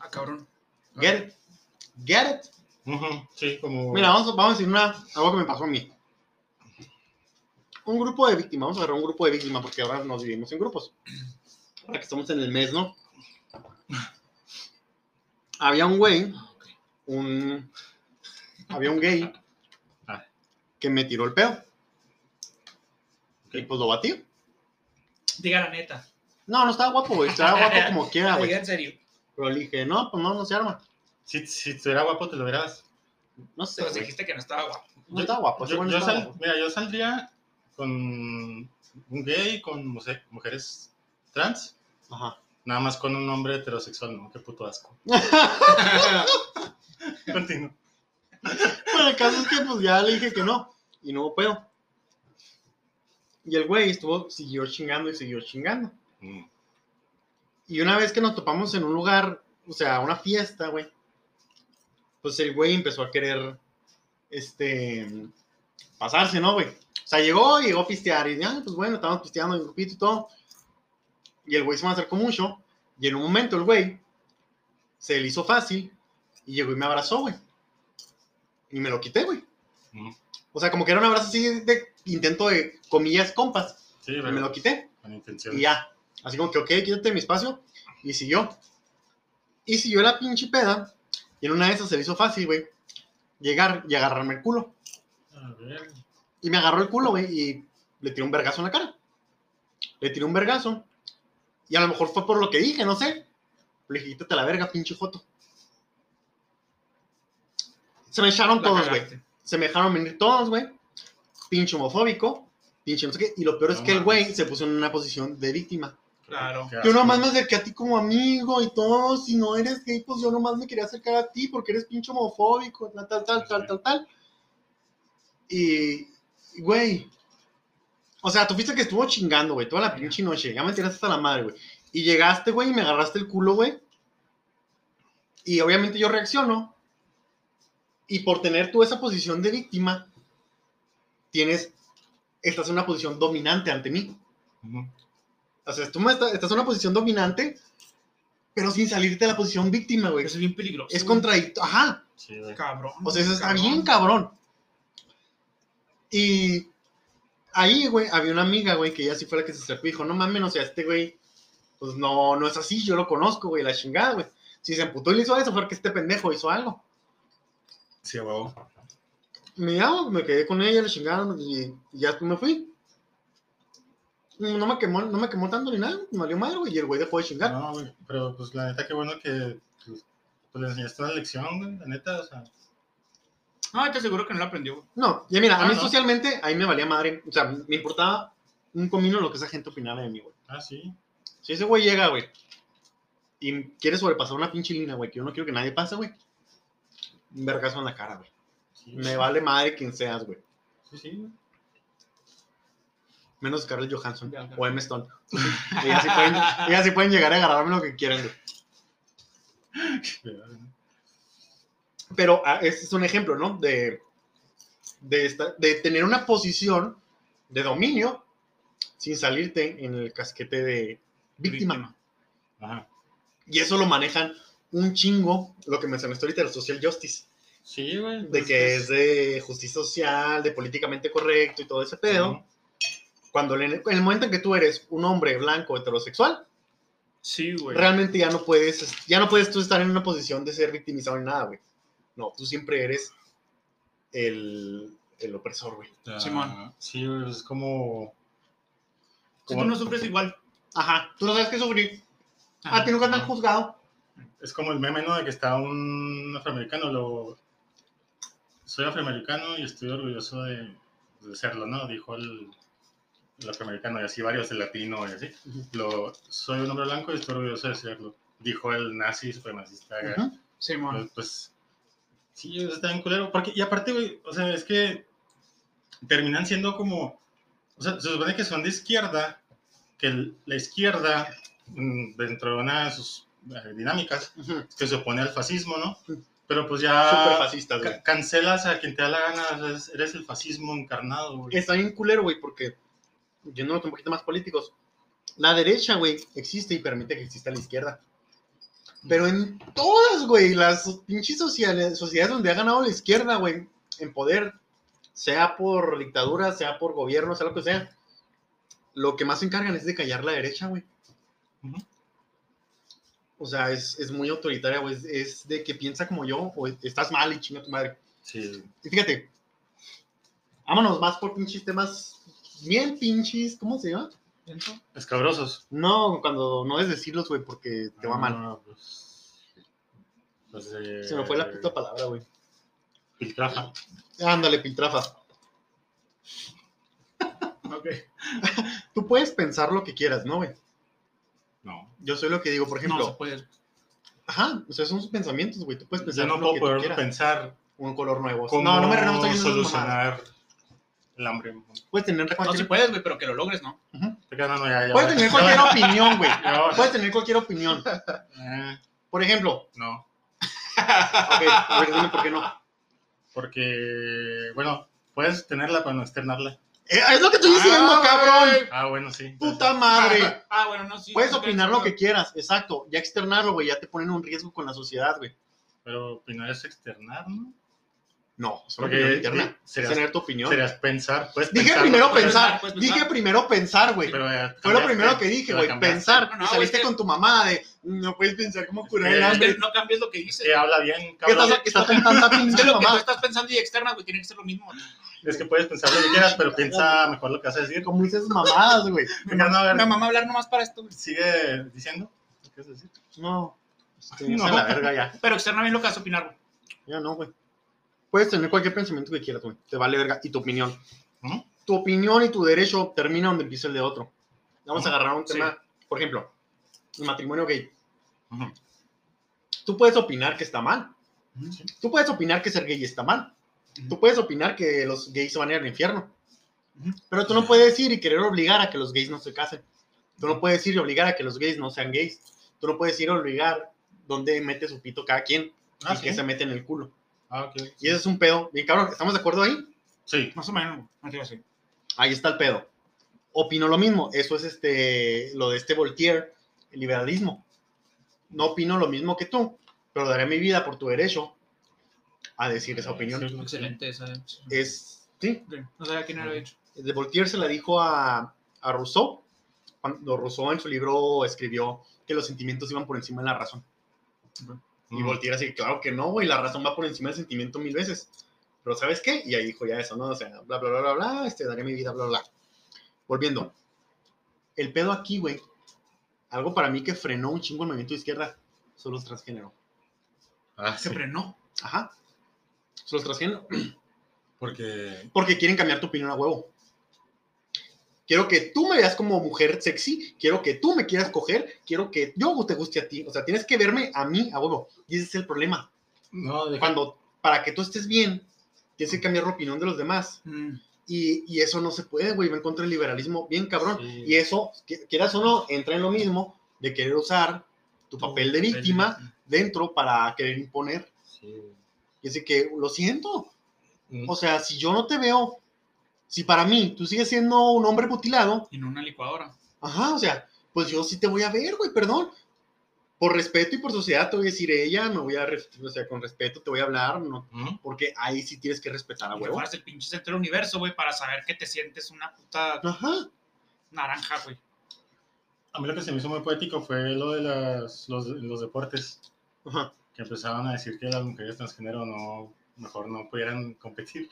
Ah, cabrón. Get it? Get it? Sí, como. Mira, vamos, vamos a decir una, algo que me pasó a mí. Un grupo de víctimas, vamos a agarrar un grupo de víctimas porque ahora nos dividimos en grupos. Ahora que estamos en el mes, ¿no? Había un güey, un. Había un gay. Que me tiró el pedo. Y pues lo batí. Diga la neta. No, no estaba guapo, güey. Estaba guapo como quiera, güey. En serio. Pero le dije, no, pues no, no se arma. Si, si estuviera guapo, te lo verás. No sé. Pero güey. dijiste que no estaba guapo. No estaba guapo. Yo, güey no yo estaba sal- guapo. mira, yo saldría con un gay, con no sé, mujeres trans, Ajá. nada más con un hombre heterosexual, ¿no? Qué puto asco. Continúo. Bueno, el caso es que pues ya le dije que no. Y no hubo pedo. Y el güey estuvo, siguió chingando y siguió chingando. Mm. Y una vez que nos topamos en un lugar, o sea, una fiesta, güey, pues el güey empezó a querer, este, pasarse, ¿no, güey? O sea, llegó, llegó a pistear y, ah, pues bueno, estábamos pisteando en grupito y todo. Y el güey se me acercó mucho. Y en un momento el güey se le hizo fácil y llegó y me abrazó, güey. Y me lo quité, güey. O sea, como que era un abrazo así de intento de, comillas, compas. Sí, Y me lo quité. con intención. Y ya. Así como que, ok, quítate mi espacio. Y siguió. Y siguió la pinche peda. Y en una de esas se le hizo fácil, güey. Llegar y agarrarme el culo. A ver. Y me agarró el culo, güey. Y le tiró un vergazo en la cara. Le tiró un vergazo. Y a lo mejor fue por lo que dije, no sé. Le dije, quítate la verga, pinche foto. Se me echaron La todos, güey. Se me dejaron venir todos, güey. Pinche homofóbico. Pinche no sé qué. Y lo peor es que el güey se puso en una posición de víctima. Claro. Qué Yo nomás me acerqué a ti como amigo y todo. Si no eres gay, pues yo nomás me quería acercar a ti porque eres pinche homofóbico, tal, tal, tal, tal, tal, tal. Y, y, güey. O sea, tú fuiste que estuvo chingando, güey, toda la pinche noche. Ya me tiraste hasta la madre, güey. Y llegaste, güey, y me agarraste el culo, güey. Y obviamente yo reacciono. Y por tener tú esa posición de víctima, tienes. Estás en una posición dominante ante mí. Ujú. O sea, tú me estás, estás en una posición dominante, pero sin salirte de la posición víctima, güey. Eso es bien peligroso. Es contradictorio. Ajá. Sí, güey. Cabrón. O sea, eso está cabrón. bien cabrón. Y ahí, güey, había una amiga, güey, que ella sí fue la que se acercó y dijo, no mames, o sea, este güey, pues no, no es así, yo lo conozco, güey, la chingada, güey. Si se emputó y le hizo eso, fue porque este pendejo hizo algo. Sí, huevo. Me llamo, me quedé con ella, la chingada, y, ya me fui. No me quemó, no me quemó tanto ni nada, me valió madre, güey, y el güey dejó de chingar. No, güey, pero pues la neta, qué bueno que pues, pues, le enseñaste una lección, güey, la neta, o sea. No, te aseguro que no lo aprendió. güey. No, ya mira, a Ah, mí no. socialmente, ahí me valía madre. O sea, me importaba un comino lo que esa gente opinara de mí, güey. Ah, sí. Si ese güey llega, güey, y quiere sobrepasar una pinche línea, güey, que yo no quiero que nadie pase, güey, un vergazo en la cara, güey. sí Me vale madre quien seas, güey. Sí, sí. Menos Scarlett Johansson Ya, o Emma Stone. ellas, sí pueden, ellas sí pueden llegar a agarrarme lo que quieran, güey. Pero ah, este es un ejemplo, ¿no? De, de, esta- de tener una posición de dominio sin salirte en el casquete de víctima. Ajá. Y eso lo manejan un chingo, lo que mencionaste ahorita, el social justice. Sí, güey. de pues, que es de justicia social, de políticamente correcto y todo ese pedo. Cuando en el, en el momento en que tú eres un hombre blanco heterosexual, Sí, güey. realmente ya no puedes, ya no puedes tú estar en una posición de ser victimizado ni nada, güey. No, tú siempre eres el, el opresor, güey. Ah, Simón. Sí, güey, es como. Si tú no sufres igual. Ajá, tú no sabes qué sufrir. Ajá. A ti nunca te han juzgado. Es como el meme, ¿no? De que está un afroamericano, lo... Soy afroamericano y estoy orgulloso de, de serlo, ¿no? Dijo el, el afroamericano y así varios, el latino y así. Lo, soy un hombre blanco y estoy orgulloso de serlo. Dijo el nazi supremacista. Ujú. Simón. Pues, pues, sí, está bien culero. Porque, y aparte, güey, o sea, es que terminan siendo como, o sea, se supone que son de izquierda, que la izquierda, mm, dentro de una de sus dinámicas, que se opone al fascismo, ¿no? Pero pues ya fascistas, güey. ca- cancelas a quien te da la gana, eres el fascismo encarnado, güey. Está bien culero, güey, porque yéndonos un poquito más políticos, la derecha, güey, existe y permite que exista la izquierda. Pero en todas, güey, las pinches sociales- sociedades donde ha ganado la izquierda, güey, en poder, sea por dictadura, sea por gobierno, sea lo que sea, lo que más se encargan es de callar la derecha, güey. O sea, es, es muy autoritaria, güey. Es, es de que piensa como yo, o estás mal y chinga tu madre. Sí, Y fíjate, vámonos más por pinches temas bien pinches, ¿cómo se llama? escabrosos. No, cuando no debes decirlos, güey, porque te va Ah, mal. pues, pues, eh, Se me fue la puta palabra, güey. Piltrafa. Ándale, piltrafa. Ok. Tú puedes pensar lo que quieras, ¿no, güey? No. Yo soy lo que digo, por No ejemplo. se puede. ajá, o sea, son sus pensamientos, güey. Tú puedes pensar Yo no lo puedo poder pensar Un color nuevo. cómo no, no me no esas mamadas. solucionar el hambre. Puedes tener No, cualquier, si puedes, güey, pero que lo logres, ¿no? Te quedan, no, ya, ya, puedes tener cualquier opinión, güey. Va. Puedes tener cualquier opinión. Eh, Por ejemplo, no, ok, a ver, dime por qué no. porque, bueno, puedes tenerla para no externarla. Eh, es lo que estoy diciendo, Ah, cabrón. Ah, bueno, sí. Puta madre. Ah, bueno, no, sí. Puedes opinar lo que quieras, exacto. Ya externarlo, güey, ya te ponen un riesgo con la sociedad, güey. Pero opinar es externar, ¿no? No, es una Porque opinión interna. sí, serías- tener tu opinión. Serías pensar. Dije pensar, primero pensar, dije primero pensar, güey. Fue lo primero que dije, güey, pensar. No, no, y saliste es que- con tu mamá de, no puedes pensar cómo curar el hambre. no cambies lo que dices. Que habla bien, ¿Qué cabrón. estás, estás con tanta Es pinche que lo que tú estás pensando y externa, güey, tiene que ser lo mismo. Es que puedes pensar lo que quieras, pero piensa mejor lo que vas a decir. Como dices mamadas, güey. Me mamá va a hablar nomás para esto, güey. Sigue diciendo. ¿Qué vas a decir? No. Este, No. la verga ya. Pero externa bien lo que vas a opinar, güey. Ya no, güey. Puedes tener cualquier pensamiento que quieras, güey. Te vale verga. Y tu opinión. ¿Mm? Tu opinión y tu derecho termina donde empieza el de otro. Vamos a Ujú. agarrar un Sí. tema, por ejemplo, el matrimonio gay. Tú puedes opinar que está mal. Sí. Tú puedes opinar que ser gay está mal. Tú puedes opinar que los gays se van a ir al infierno. Ujú. Pero tú no puedes ir y querer obligar a que los gays no se casen. Tú no puedes ir y obligar a que los gays no sean gays. Tú no puedes ir a obligar dónde mete su pito cada quien Ah, y sí. que se mete en el culo. Ah, ok. Y ese es un pedo. Bien cabrón, ¿estamos de acuerdo ahí? Sí. Más o menos, güey. No te iba a decir. Ahí está el pedo. Opino lo mismo. Eso es este, lo de este Voltaire, el liberalismo. No opino lo mismo que tú, pero daré mi vida por tu derecho a decir esa opinión. Sí, Excelente esa. Es, sí, No sabía quién era dicho. de Voltaire se la dijo a, a Rousseau, cuando Rousseau en su libro escribió que los sentimientos iban por encima de la razón. Y Mm. Voltaire así, claro que no, güey, la razón va por encima del sentimiento mil veces. Pero ¿sabes qué? Y ahí dijo ya eso, ¿no? O sea, bla, bla, bla, bla, bla, este, daré mi vida, bla, bla. Volviendo. El pedo aquí, güey, algo para mí que frenó un chingo el movimiento de izquierda, son los transgénero. Ah, Se sí. frenó. Ajá. Son los transgénero. Porque. Porque quieren cambiar tu opinión a huevo. Quiero que tú me veas como mujer sexy, quiero que tú me quieras coger, quiero que yo te guste a ti. O sea, tienes que verme a mí a huevo. Y ese es el problema. No, deja- Cuando, para que tú estés bien, tienes que cambiar la opinión de los demás. Mm. Y, y eso no se puede, güey. Va en contra del liberalismo bien cabrón. Sí. Y eso, quieras o no, entra en lo mismo de querer usar tu papel de víctima dentro para querer imponer. Sí. Y así que, lo siento. Mm. O sea, si yo no te veo, si para mí tú sigues siendo un hombre mutilado, Y no una licuadora. ajá, o sea, pues yo sí te voy a ver, güey, perdón. por respeto y por sociedad te voy a decir ella, me voy a, o sea, con respeto te voy a hablar, no, porque ahí sí tienes que respetar a huevo. fueras el pinche centro del universo, güey, para saber que te sientes una puta Ajá. naranja, güey. A mí lo que se me hizo muy poético fue lo de las, los, los deportes, Ajá. Que empezaban a decir que las mujeres transgénero no, mejor no pudieran competir.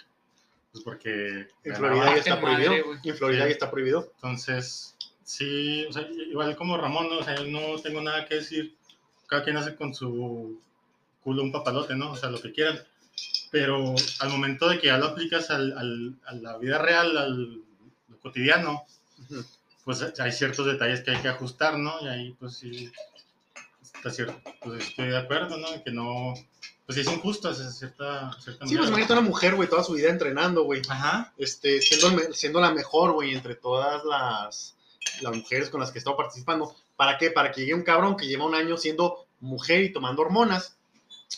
Pues porque En. Florida ya está Madre, prohibido. güey. En Florida Sí. ya está prohibido. Entonces, sí, o sea, igual como Ramón, ¿no? O sea, yo no tengo nada que decir. Cada quien hace con su culo un papalote, ¿no? O sea, lo que quieran. Pero al momento de que ya lo aplicas al, al- a la vida real, al lo cotidiano, Ujú. pues hay ciertos detalles que hay que ajustar, ¿no? Y ahí, pues sí, está cierto, pues estoy de acuerdo, ¿no? Que no, pues es injusto, es cierta, cierta Sí, pues imagínate una mujer, güey, toda su vida entrenando, güey. Ajá, Este, siendo, siendo la mejor, güey, entre todas las, las mujeres con las que he estado participando. ¿Para qué? Para que llegue un cabrón que lleva un año siendo mujer y tomando hormonas,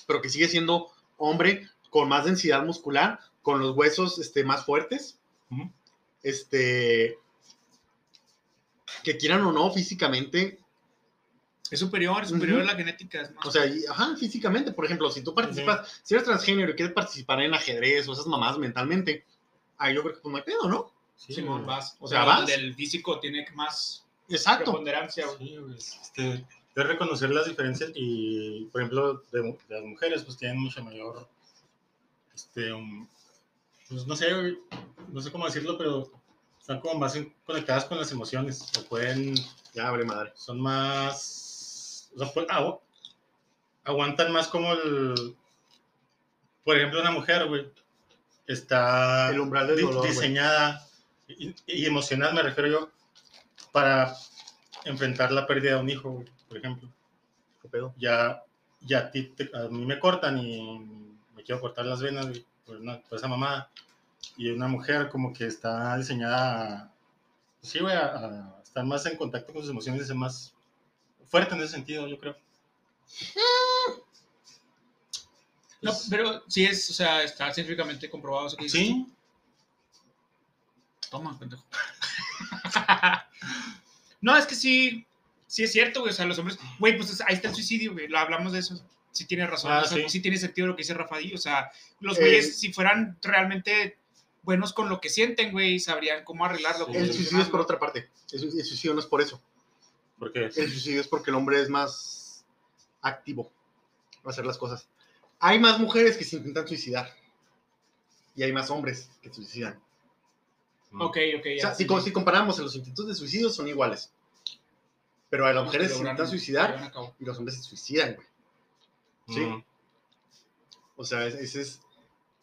pero que sigue siendo hombre con más densidad muscular, con los huesos este, más fuertes. Este, que quieran o no físicamente, Es superior, es superior a la genética. Es más. o sea, y- ajá, físicamente, por ejemplo, si tú participas, si eres transgénero y quieres participar en ajedrez o esas mamás mentalmente, ahí yo creo que pues no hay pedo, ¿no? sí, güey. vas. O sea, vas. El físico tiene más Exacto. preponderancia. Sí, güey, este, de reconocer las diferencias y, por ejemplo, de, las mujeres, pues tienen mucho mayor, este, um, pues no sé, no sé cómo decirlo, pero están como más conectadas con las emociones, o pueden, Ya abre madre. son más, o sea, pu- agu- aguantan más como el, por ejemplo, una mujer, güey, está El umbral del dolor, diseñada y, y emocional, me refiero yo, para enfrentar la pérdida de un hijo, güey, por ejemplo. ¿Qué pedo? Ya, ya a, ti te- a mí me cortan y me quiero cortar las venas güey, por, una- por esa mamada. Y una mujer como que está diseñada, a- sí, güey, a, a estar más en contacto con sus emociones, ser más fuerte en ese sentido, yo creo. No, Pues, pero sí es, o sea, está científicamente comprobado eso que dices sí, tú. Toma, pendejo. no, es que sí, sí es cierto, güey. O sea, los hombres, güey, pues es- ahí está el suicidio, güey. Lo hablamos de eso. Sí tiene razón. Ah, o sea, sí. sí. tiene sentido lo que dice Rafa Di. O sea, los Eh, güeyes, si fueran realmente buenos con lo que sienten, güey, sabrían cómo arreglarlo. Sí. El suicidio es por otra parte. El suicidio no es por eso. El suicidio es porque el hombre es más activo a hacer las cosas. Hay más mujeres que se intentan suicidar. Y hay más hombres que se suicidan. Ok, ok. O ya, sea, si, sí, co- sí. si comparamos, los intentos de suicidio son iguales. Pero a las mujeres que se intentan suicidar y los hombres se suicidan, güey. Sí. Mm, O sea, es- ese es.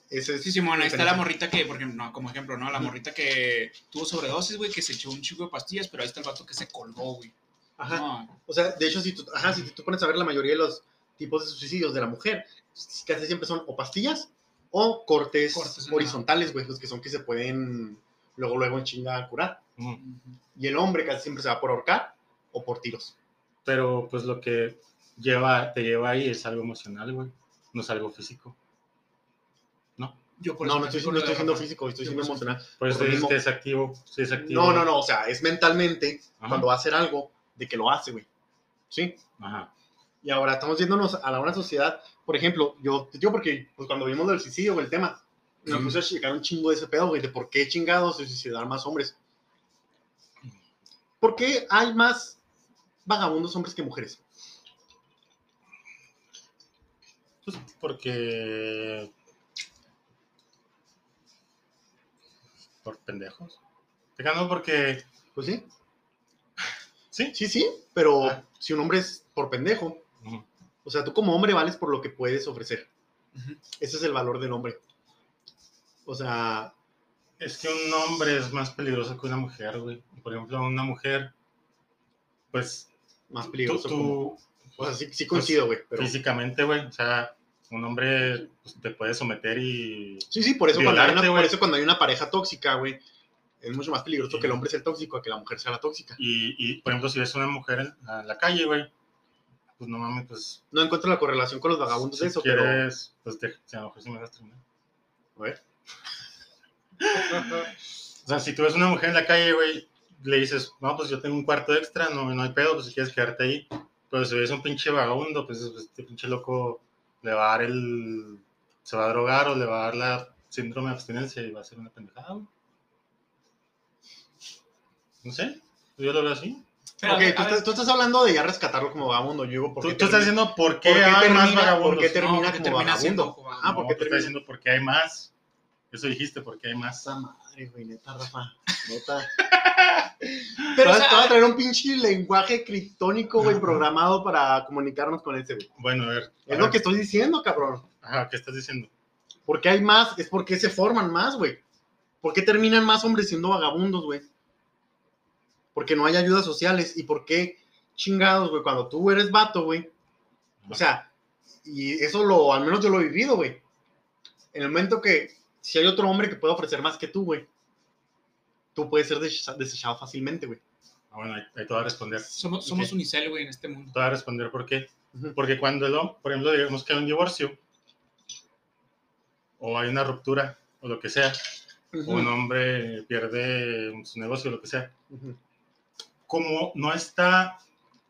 Ese es Sí, Simón, ahí está la morrita que, por ejemplo, no, como ejemplo, ¿no? La morrita que tuvo sobredosis, güey, que se echó un chico de pastillas, pero ahí está el vato que se colgó, güey. Ajá. No, O sea, de hecho, si tú, ajá, si tú pones a ver la mayoría de los tipos de suicidios de la mujer, casi siempre son o pastillas o cortes, Cortes horizontales, güey, los que son que se pueden luego, luego en chinga curar. mm. ujú. Y el hombre casi siempre se va por ahorcar o por tiros. Pero pues lo que lleva, te lleva ahí es algo emocional, güey. No es algo físico. Yo por no, eso no estoy, no estoy siendo físico, estoy Yo siendo por emocional. Por eso es activo. Sí, es activo. No, no, no, o sea, es mentalmente Ajá. cuando va a hacer algo de que lo hace, güey. ¿Sí? Ajá. Y ahora estamos yéndonos a la una sociedad, por ejemplo, yo, yo porque pues, cuando vimos lo del suicidio, güey, el tema, me Ujú. puse a un chingo de ese pedo, güey, de por qué chingados se suicidaron más hombres. ¿Por qué hay más vagabundos hombres que mujeres? Pues porque. Por pendejos. Fíjate, porque. Pues sí. Sí. Sí, sí, pero Ah. si un hombre es por pendejo, o sea, tú como hombre vales por lo que puedes ofrecer. Ese es el valor del hombre. O sea, Es que un hombre es más peligroso que una mujer, güey. Por ejemplo, una mujer. Pues. más Tú, peligroso. como- tú o sea, sí, sí coincido, güey, pero... físicamente, güey. O sea, un hombre pues, te puede someter y. Sí, sí, por eso, cuando hay, una, por eso cuando hay una pareja tóxica, güey, es mucho más peligroso Sí. que el hombre sea el tóxico a que la mujer sea la tóxica. Y, y, por ejemplo, si ves una mujer en la, en la calle, güey. Pues no mames, pues. No encuentro la correlación con los vagabundos si de eso, pero... quieres, pues te, si a lo mejor sí me terminar. A ver. O sea, si tú ves una mujer en la calle, güey, le dices, no, pues yo tengo un cuarto extra, no, no hay pedo, pues si quieres quedarte ahí. Pero si es un pinche vagabundo, pues este pinche loco le va a dar el. Se va a drogar o le va a dar la síndrome de abstinencia y va a ser una pendejada, güey. No sé, yo lo veo así. Pero, ok, ver, tú, estás, tú estás hablando de ya rescatarlo como vagabundo. Yo digo, ¿por Tú, qué tú estás diciendo por qué ¿por qué hay más termina- por vagabundos. qué termina no, como termina vagabundo? siendo. Ah, no, porque tú estás diciendo por qué hay más. Eso dijiste, por qué hay más. Esa madre, güey, neta, Rafa. Neta. Pero, o sea, te va a traer un pinche lenguaje criptónico, güey, programado para comunicarnos con ese, güey. Bueno, a ver. a Es ver. lo que estoy diciendo, cabrón. Ajá, ¿qué estás diciendo? ¿Por qué hay más? Es porque se forman más, güey. ¿Por qué terminan más hombres siendo vagabundos, güey? Porque no hay ayudas sociales. ¿Y por qué chingados, güey? Cuando tú eres vato, güey. O sea, y eso lo, al menos yo lo he vivido, güey. En el momento que si hay otro hombre que puede ofrecer más que tú, güey, tú puedes ser desecha- desechado fácilmente, güey. Ah, bueno, ahí, ahí te voy a responder. somos, somos unicel, güey, en este mundo. Te voy a responder por qué. Porque cuando el hom- por ejemplo, digamos que hay un divorcio, o hay una ruptura, o lo que sea, o un hombre pierde su negocio, lo que sea, Ujú. Como no está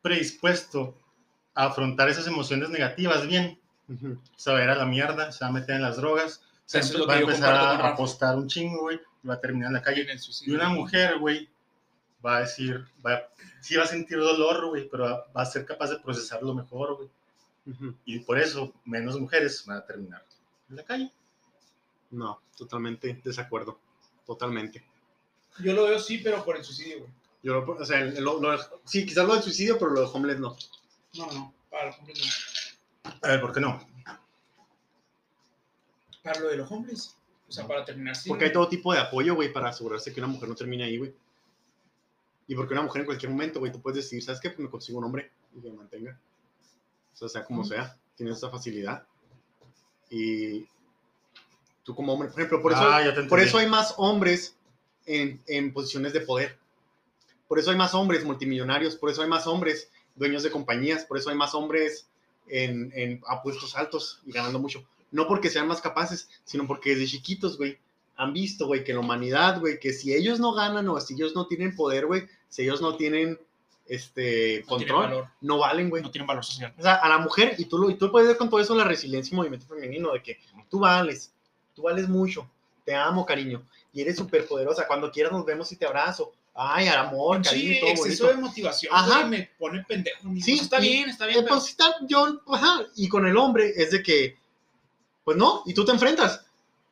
predispuesto a afrontar esas emociones negativas bien, se va a ir a la mierda, se va a meter en las drogas, se Eso va a empezar a apostar un chingo, güey, y va a terminar en la calle. en Y una mujer, güey, va a decir, va, sí va a sentir dolor, güey, pero va, va a ser capaz de procesarlo mejor, güey. Y por eso menos mujeres van a terminar en la calle. No, totalmente desacuerdo. Totalmente. Yo lo veo sí, pero por el suicidio, güey. Yo, lo- o sea, lo- lo- sí, quizás lo del suicidio, pero lo de homeless no. No, no, para los hombres no. A ver, ¿por qué no? Para lo de los hombres. O sea, para terminar sí. Porque hay todo tipo de apoyo, güey, para asegurarse que una mujer no termine ahí, güey. Y porque una mujer en cualquier momento, güey, tú puedes decir, ¿sabes qué? Pues me consigo un hombre y que me mantenga. O sea, sea como sea, tienes esa facilidad. Y tú como hombre, por ejemplo, por eso, Ah, te por eso hay más hombres en, en posiciones de poder. Por eso hay más hombres multimillonarios, por eso hay más hombres dueños de compañías, por eso hay más hombres en, en a puestos altos y ganando mucho. No porque sean más capaces, sino porque desde chiquitos, güey, han visto, güey, que la humanidad, güey, que si ellos no ganan o si ellos no tienen poder, güey, si ellos no tienen este no control, no valen, güey. No tienen valor social. O sea, a la mujer, y tú, lo, y tú puedes ver con todo eso la resiliencia y movimiento femenino, de que tú vales, tú vales mucho, te amo, cariño, y eres súper poderosa, cuando quieras nos vemos y te abrazo, ay, amor, cariño, Sí, todo exceso bonito. de motivación, Ajá. güey, me pone pendejo. Sí, Sí, está y- bien, está bien, Eh, pero... pues está, yo, ajá, y con el hombre es de que, pues no, y tú te enfrentas.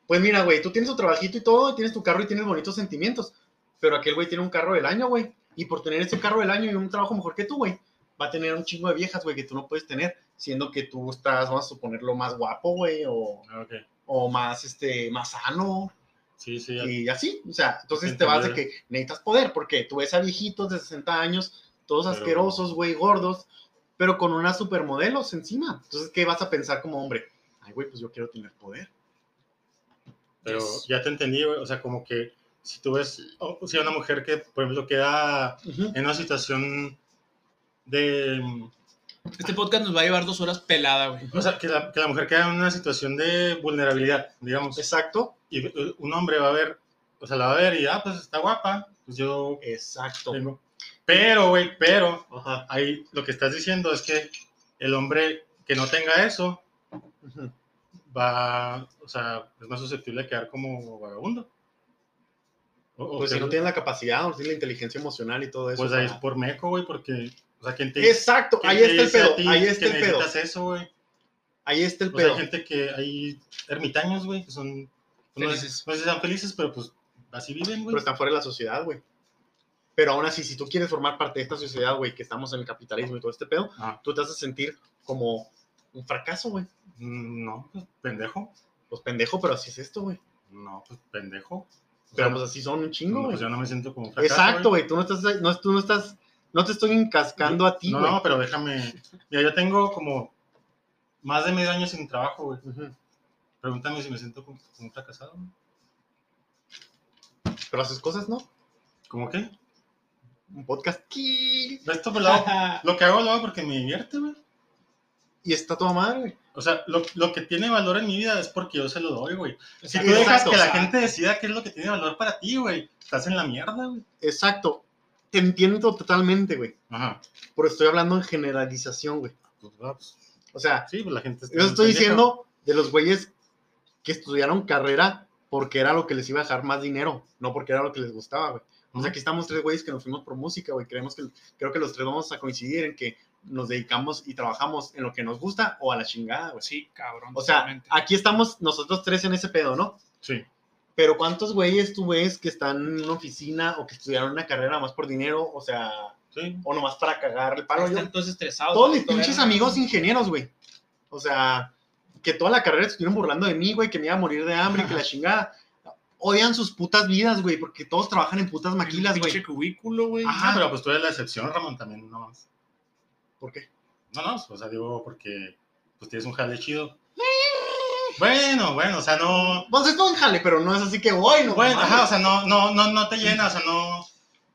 Pues mira, güey, tú tienes tu trabajito y todo, y tienes tu carro y tienes bonitos sentimientos, pero aquel güey tiene un carro del año, güey, y por tener ese carro del año y un trabajo mejor que tú, güey, va a tener un chingo de viejas, güey, que tú no puedes tener, siendo que tú estás, vamos a suponerlo, más guapo, güey, o, Ah, ok. o más, este, más sano, Sí, sí. ya- y así, o sea, entonces Sí, te vas de que necesitas poder, porque tú ves a viejitos de 60 años, todos Pero- asquerosos, güey, gordos, pero con unas supermodelos encima. Entonces, ¿qué vas a pensar como hombre? Ay, güey, pues yo quiero tener poder. Pero Yes. ya te entendí, güey. O sea, como que si tú ves, o si una mujer que, por ejemplo, queda en una situación de. Este podcast nos va a llevar dos horas pelada, güey. O sea, que la, que la mujer queda en una situación de vulnerabilidad, digamos. Exacto, Y eh, un hombre va a ver, o sea, la va a ver y, ah, pues está guapa, pues yo exacto. tengo. Pero, güey, pero, Ajá. ahí lo que estás diciendo es que el hombre que no tenga eso va, o sea, es más susceptible a quedar como vagabundo. O- o Pues si no tiene la capacidad, no tiene la inteligencia emocional y todo eso. Pues ahí es por meco, güey, porque, o sea, ¿quién te Exacto, ahí está el pedo, ti ahí está el pedo. eso, güey? Ahí está el O sea, hay pedo. gente que, hay ermitaños, güey, que son, Felices. no sé si sean felices, pero pues así viven, güey. Pero están fuera de la sociedad, güey. Pero aún así, si tú quieres formar parte de esta sociedad, güey, que estamos en el capitalismo y todo este pedo, Ah, tú te vas a sentir como un fracaso, güey. mm, no, pues pendejo. Pues pendejo, pero así es esto, güey. No, pues pendejo. O Pero sea, pues así son un chingo, no, güey. pues yo no me siento como un fracaso, Exacto, güey. Tú no estás, no, tú no estás, no te estoy encascando a ti, No, güey. no, pero déjame. Mira, yo tengo como más de medio año sin trabajo, güey. Ujú. Pregúntame si me siento como, como un fracasado. Pero haces cosas, ¿no? ¿Cómo qué? Un podcast. Y Esto pues, lo, hago- lo que hago lo hago porque me divierte, güey. está toda madre, güey. O sea, lo, lo que tiene valor en mi vida es porque yo se lo doy, güey. Si tú Exacto, dejas que la gente decida qué es lo que tiene valor para ti, güey, estás en la mierda, güey. Exacto. te entiendo totalmente, güey. Ajá. Pero estoy hablando en generalización, güey. Pues, pues, O sea, sí, pues la gente está yo estoy diciendo de los güeyes que estudiaron carrera porque era lo que les iba a dejar más dinero, no porque era lo que les gustaba, güey. O sea, aquí estamos tres güeyes que nos fuimos por música, güey. Creemos que, creo que los tres vamos a coincidir en que nos dedicamos y trabajamos en lo que nos gusta o a la chingada, güey. Sí, cabrón. O sea, totalmente. aquí estamos nosotros tres en ese pedo, ¿no? Sí. Pero ¿cuántos güeyes tú ves que están en una oficina o que estudiaron una carrera más por dinero? O sea, Sí. o nomás para cagar el palo. Yo, Están todos estresados. todos mis pinches amigos ingenieros, güey. O sea, que toda la carrera estuvieron burlando de mí, güey, que me iba a morir de hambre, que la chingada. Odian sus putas vidas, güey, porque todos trabajan en putas maquilas, Un güey. pinche cubículo, güey. Ajá. Ah, pero pues tú eres la excepción, Ramón, también, no más. ¿Por qué? No, no, o sea, digo, porque pues tienes un jale chido. Bueno, bueno, o sea, no. Pues esto en jale, pero no es así que voy, no. Bueno, ajá, o sea, no, no, no, no te llena, o sea, no.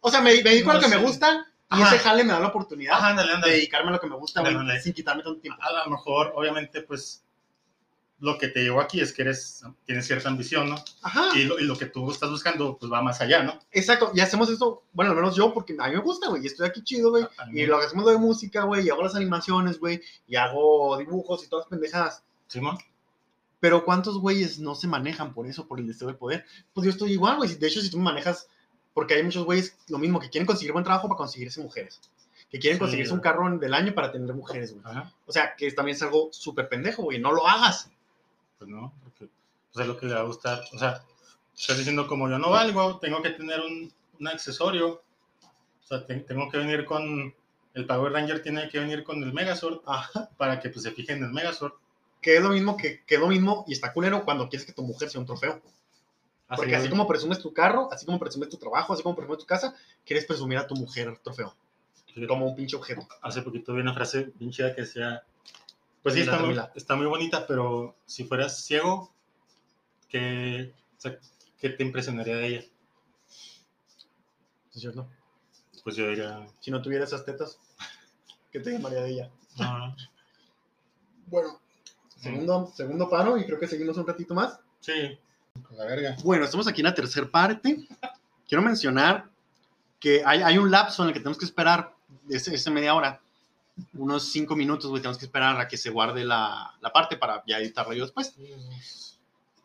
O sea, me, me dedico a lo que me gusta y Ajá. ese jale me da la oportunidad Ajá, ándale, de dedicarme a lo que me gusta, güey, sin quitarme tanto tiempo. A lo mejor, obviamente, pues lo que te llevó aquí es que eres, tienes cierta ambición, ¿no? Ajá. Y lo, y lo que tú estás buscando, pues va más allá, ¿no? Exacto, y hacemos esto, bueno, al menos yo, porque a mí me gusta, güey, y estoy aquí chido, güey, A- a mí- y lo hacemos lo de música, güey, y hago las animaciones, güey, y hago dibujos y todas pendejadas. Simón. Pero ¿cuántos güeyes no se manejan por eso, por el deseo de poder? Pues yo estoy igual, güey, de hecho, si tú me manejas, porque hay muchos güeyes, lo mismo, que quieren conseguir buen trabajo para conseguirse mujeres, que quieren Sí, conseguirse un carro del año para tener mujeres, güey. Ajá. O sea, que también es algo súper pendejo, güey, no lo hagas. Pues no, porque pues, es lo que le va a gustar. O sea, estás diciendo como yo no valgo, tengo que tener un, un accesorio. O sea, te- tengo que venir con. El Power Ranger tiene que venir con el Megazord Ajá. para que pues, se fijen en el Megazord. Que es lo mismo que, que es lo mismo y está culero cuando quieres que tu mujer sea un trofeo. Porque así como presumes tu carro, así como presumes tu trabajo, así como presumes tu casa, quieres presumir a tu mujer trofeo, como un pinche objeto. Hace poquito vi una frase bien chida que decía. Pues sí, está muy, termina. está muy bonita, pero si fueras ciego, ¿qué, o sea, ¿qué te impresionaría de ella? ¿Es cierto? Pues yo diría. Si no tuviera esas tetas, ¿qué te llamaría de ella? No, Bueno, segundo, segundo paro y creo que seguimos un ratito más. sí, con la verga. Bueno, estamos aquí en la tercera parte. Quiero mencionar que hay, hay un lapso en el que tenemos que esperar, ese, ese media hora, unos cinco minutos, güey, tenemos que esperar a que se guarde la, la parte para ya editarla yo después.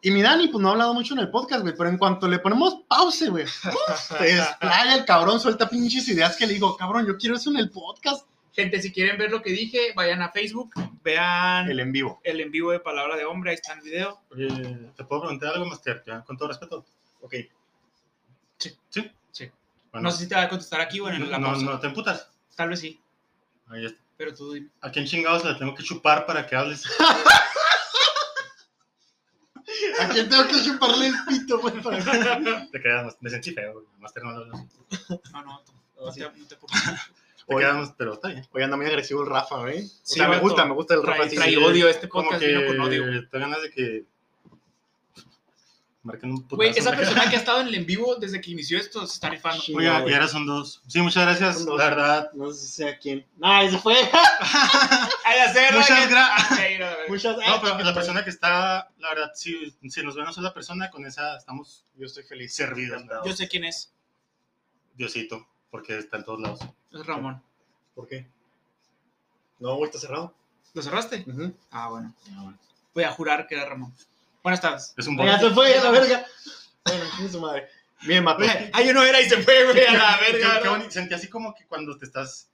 Y mi Dani, pues no ha hablado mucho en el podcast, güey, pero en cuanto le ponemos pause, güey, se desplaya el cabrón, suelta pinches ideas que le digo, cabrón, yo quiero eso en el podcast. Gente, si quieren ver lo que dije, vayan a Facebook, vean El el, en vivo. en vivo de Palabra de Hombre, ahí está el video. Oye, ¿te puedo preguntar algo, Master? Ya, con todo respeto. Ok. ¿Sí? Sí. Bueno, No sé si te va a contestar aquí o en la no, pausa. no te emputas. Tal vez sí, Ahí está. pero tú dime. ¿A quién chingados le tengo que chupar para que hables? ¿A quién tengo que chuparle el pito, güey? para- Te quedas, me sentí feo, güey. Master no lo. No, no, no Sí. te, no te preocupes. Te Oye. quedamos, pero está bien. Oye, anda muy agresivo el Rafa, güey. O Sí, sea, me vato. gusta, me gusta el Rafa. Trae, trae sí, odio, este Como podcast que vino con odio. te ganas de que marquen un putazo. Güey, esa persona que ha estado en el en vivo desde que inició esto se está rifando. Sí. Oiga, y ahora son dos. Sí, muchas gracias, la verdad. No sé si sea quién. ¡Ay, se fue! ¡Ay, hacerlo! Muchas gracias. Muchas No, pero la persona que está, la verdad, si, si nos ve una sola persona, con esa estamos Yo estoy feliz. servidos. Yo sé quién es. Diosito, porque está en todos lados. Es Ramón. ¿Por qué? No, güey, está cerrado. ¿Lo cerraste? Ujú. Ah, bueno. Voy a jurar que era Ramón. Buenas tardes. Es un Ya se fue a la verga. Bueno, chingue su madre. Bien, Mato. Güey, Ah, yo no era y se fue, güey, a la Qué- verga. qué bonito. Sentí así como que cuando te estás.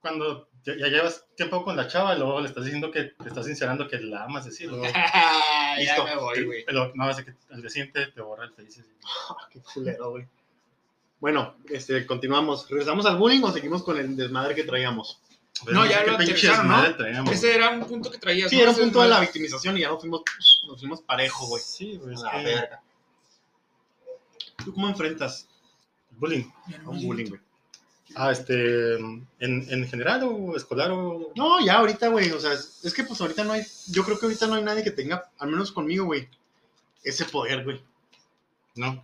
Cuando ya, ya llevas tiempo con la chava, y luego le estás diciendo que te estás sincerando que la amas, decir. Luego, ya Listo. me voy, güey. pero no, hace que al día siguiente te borra el así. Ah, qué culero, güey. Bueno, este, continuamos. ¿Regresamos al bullying o seguimos con el desmadre que traíamos? Pero No, ya lo aterrizaron, ¿no? traíamos. Ese era un punto que traías. Sí, ¿no? era un punto de la victimización y ya nos fuimos, nos fuimos parejo, güey. Sí, güey. A la que- verga. ¿Tú cómo enfrentas Bullying. a un bullying, güey? Ah, este. ¿En, en general o escolar o.? No, ya ahorita, güey. O sea, es, es que pues ahorita no hay. Yo creo que ahorita no hay nadie que tenga, al menos conmigo, güey, ese poder, güey. No.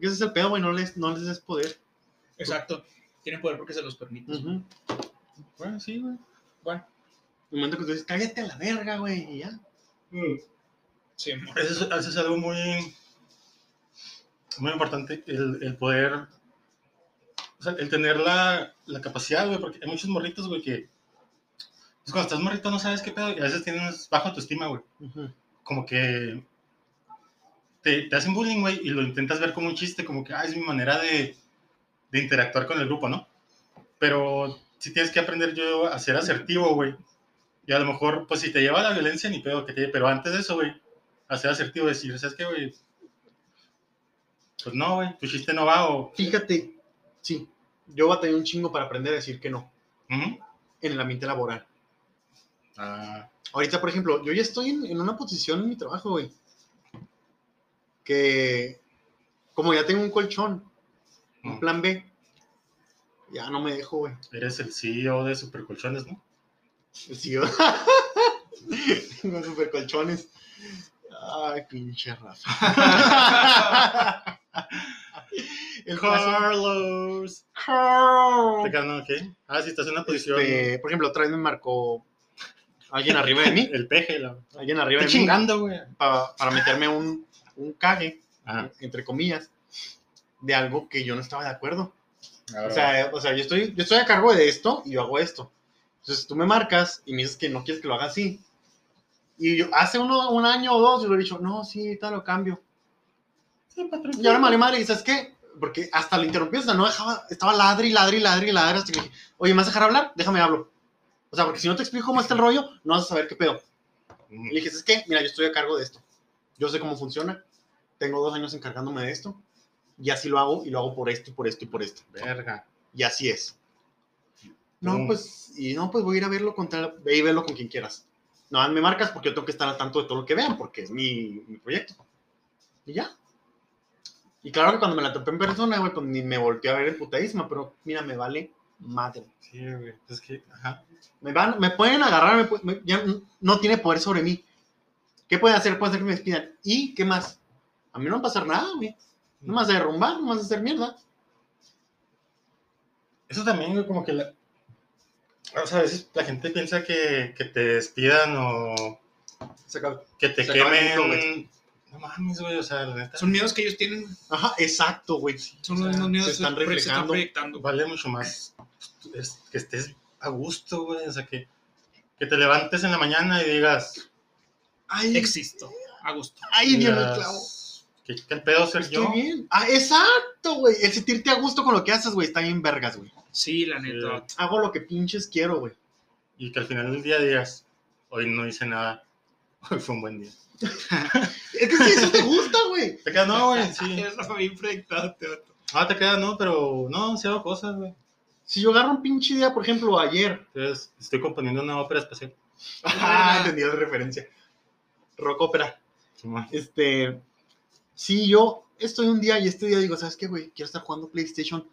Ese es el pedo, güey. No les, no les des poder. Exacto. Tienen poder porque se los permite. Ujú. Bueno, sí, güey. Bueno, El momento que tú dices, cállate a la verga, güey, y ya. sí, amor. Eso es, eso es algo muy. Muy importante. El, el poder o sea, el tener la, la capacidad, güey, porque hay muchos morritos, güey, que pues, cuando estás morrito no sabes qué pedo y a veces tienes bajo autoestima, güey. Como que te, te hacen bullying, güey, y lo intentas ver como un chiste, como que, ah, es mi manera de, de interactuar con el grupo, ¿no? Pero sí tienes que aprender yo a ser asertivo, güey. Y a lo mejor, pues si te lleva a la violencia, ni pedo que te lleve. Pero antes de eso, güey, a ser asertivo, decir, ¿sabes qué, güey? Pues no, güey, tu chiste no va o... Fíjate, sí, yo batallé un chingo para aprender a decir que no en el ambiente laboral. Ah, Ahorita, por ejemplo, yo ya estoy en, en una posición en mi trabajo, güey, que como ya tengo un colchón, un plan B, ya no me dejo, güey. eres el CEO de Supercolchones, ¿no? Sí, yo- Tengo super colchones. Ay, pinche Rafa. El Carlos. Carl. ¿Te no? ¿Qué? Ah, sí, estás en una posición... Este, por ejemplo, otra vez me marcó alguien arriba de mí. El peje, la... Alguien arriba de mí. chingando, güey. pa- para meterme un, un cague, Ajá. entre comillas, de algo que yo no estaba de acuerdo. O sea, o sea yo, estoy, yo estoy a cargo de esto y yo hago esto. Entonces tú me marcas y me dices que no quieres que lo haga así. Y yo hace uno, un año o dos yo le he dicho, no, sí, tal, lo cambio. sí, patrón. Y ahora madre, y ¿sabes qué? Porque hasta lo interrumpí, o sea, no dejaba, estaba ladri, ladri, ladri, ladri, hasta que dije, oye, ¿me vas a dejar hablar? Déjame hablo. O sea, porque si no te explico cómo está el rollo, no vas a saber qué pedo. Y le dije, ¿sabes qué? Mira, yo estoy a cargo de esto. Yo sé cómo funciona. Tengo dos años encargándome de esto. Y así lo hago, y lo hago por esto, y por esto, y por esto. Verga. Y así es. No, Mm. pues, y no, pues voy a ir a verlo con tal, ve y verlo con quien quieras. No, me marcas porque yo tengo que estar al tanto de todo lo que vean, porque es mi, mi proyecto. Y ya. Y claro que cuando me la topé en persona, güey, pues ni me volteé a ver el putaísma, pero mira, me vale madre. Sí, güey. Es que, ajá. Me, van, me pueden agarrar, me me- ya no tiene poder sobre mí. ¿Qué pueden hacer? Pueden hacer que me despidan. ¿Y qué más? A mí no va a pasar nada, güey. No me vas a derrumbar, no me vas a hacer mierda. Eso también, güey, como que la... O sea, a veces la gente piensa que, que te despidan o que te quemen. No mames, güey, o sea, la neta. Son miedos que ellos tienen, Ajá, exacto, güey. son O sea, los mismos miedos se están que se están reflejando. Vale mucho más es- que estés a gusto, güey. O sea, que, que te levantes en la mañana y digas. Ay, Existo, a gusto. ay, Dios clavo. Que, que el pedo ser Estoy yo. bien. Ah, exacto, güey. El sentirte a gusto con lo que haces, güey, está bien vergas, güey. Sí, la neta. Hago lo que pinches quiero, güey. Y que al final del día digas, hoy no hice nada. Hoy fue un buen día. Es que sí, eso te gusta, güey. Te queda, no, güey, sí. Eso bien proyectado, te vato. Ah, te queda, no, pero no, sí hago cosas, güey. Si yo agarro un pinche día, por ejemplo, ayer. Entonces, estoy componiendo una ópera especial. Ah, entendí la referencia. Rock ópera. Este. Sí, yo estoy un día y este día digo, ¿sabes qué, güey? Quiero estar jugando PlayStation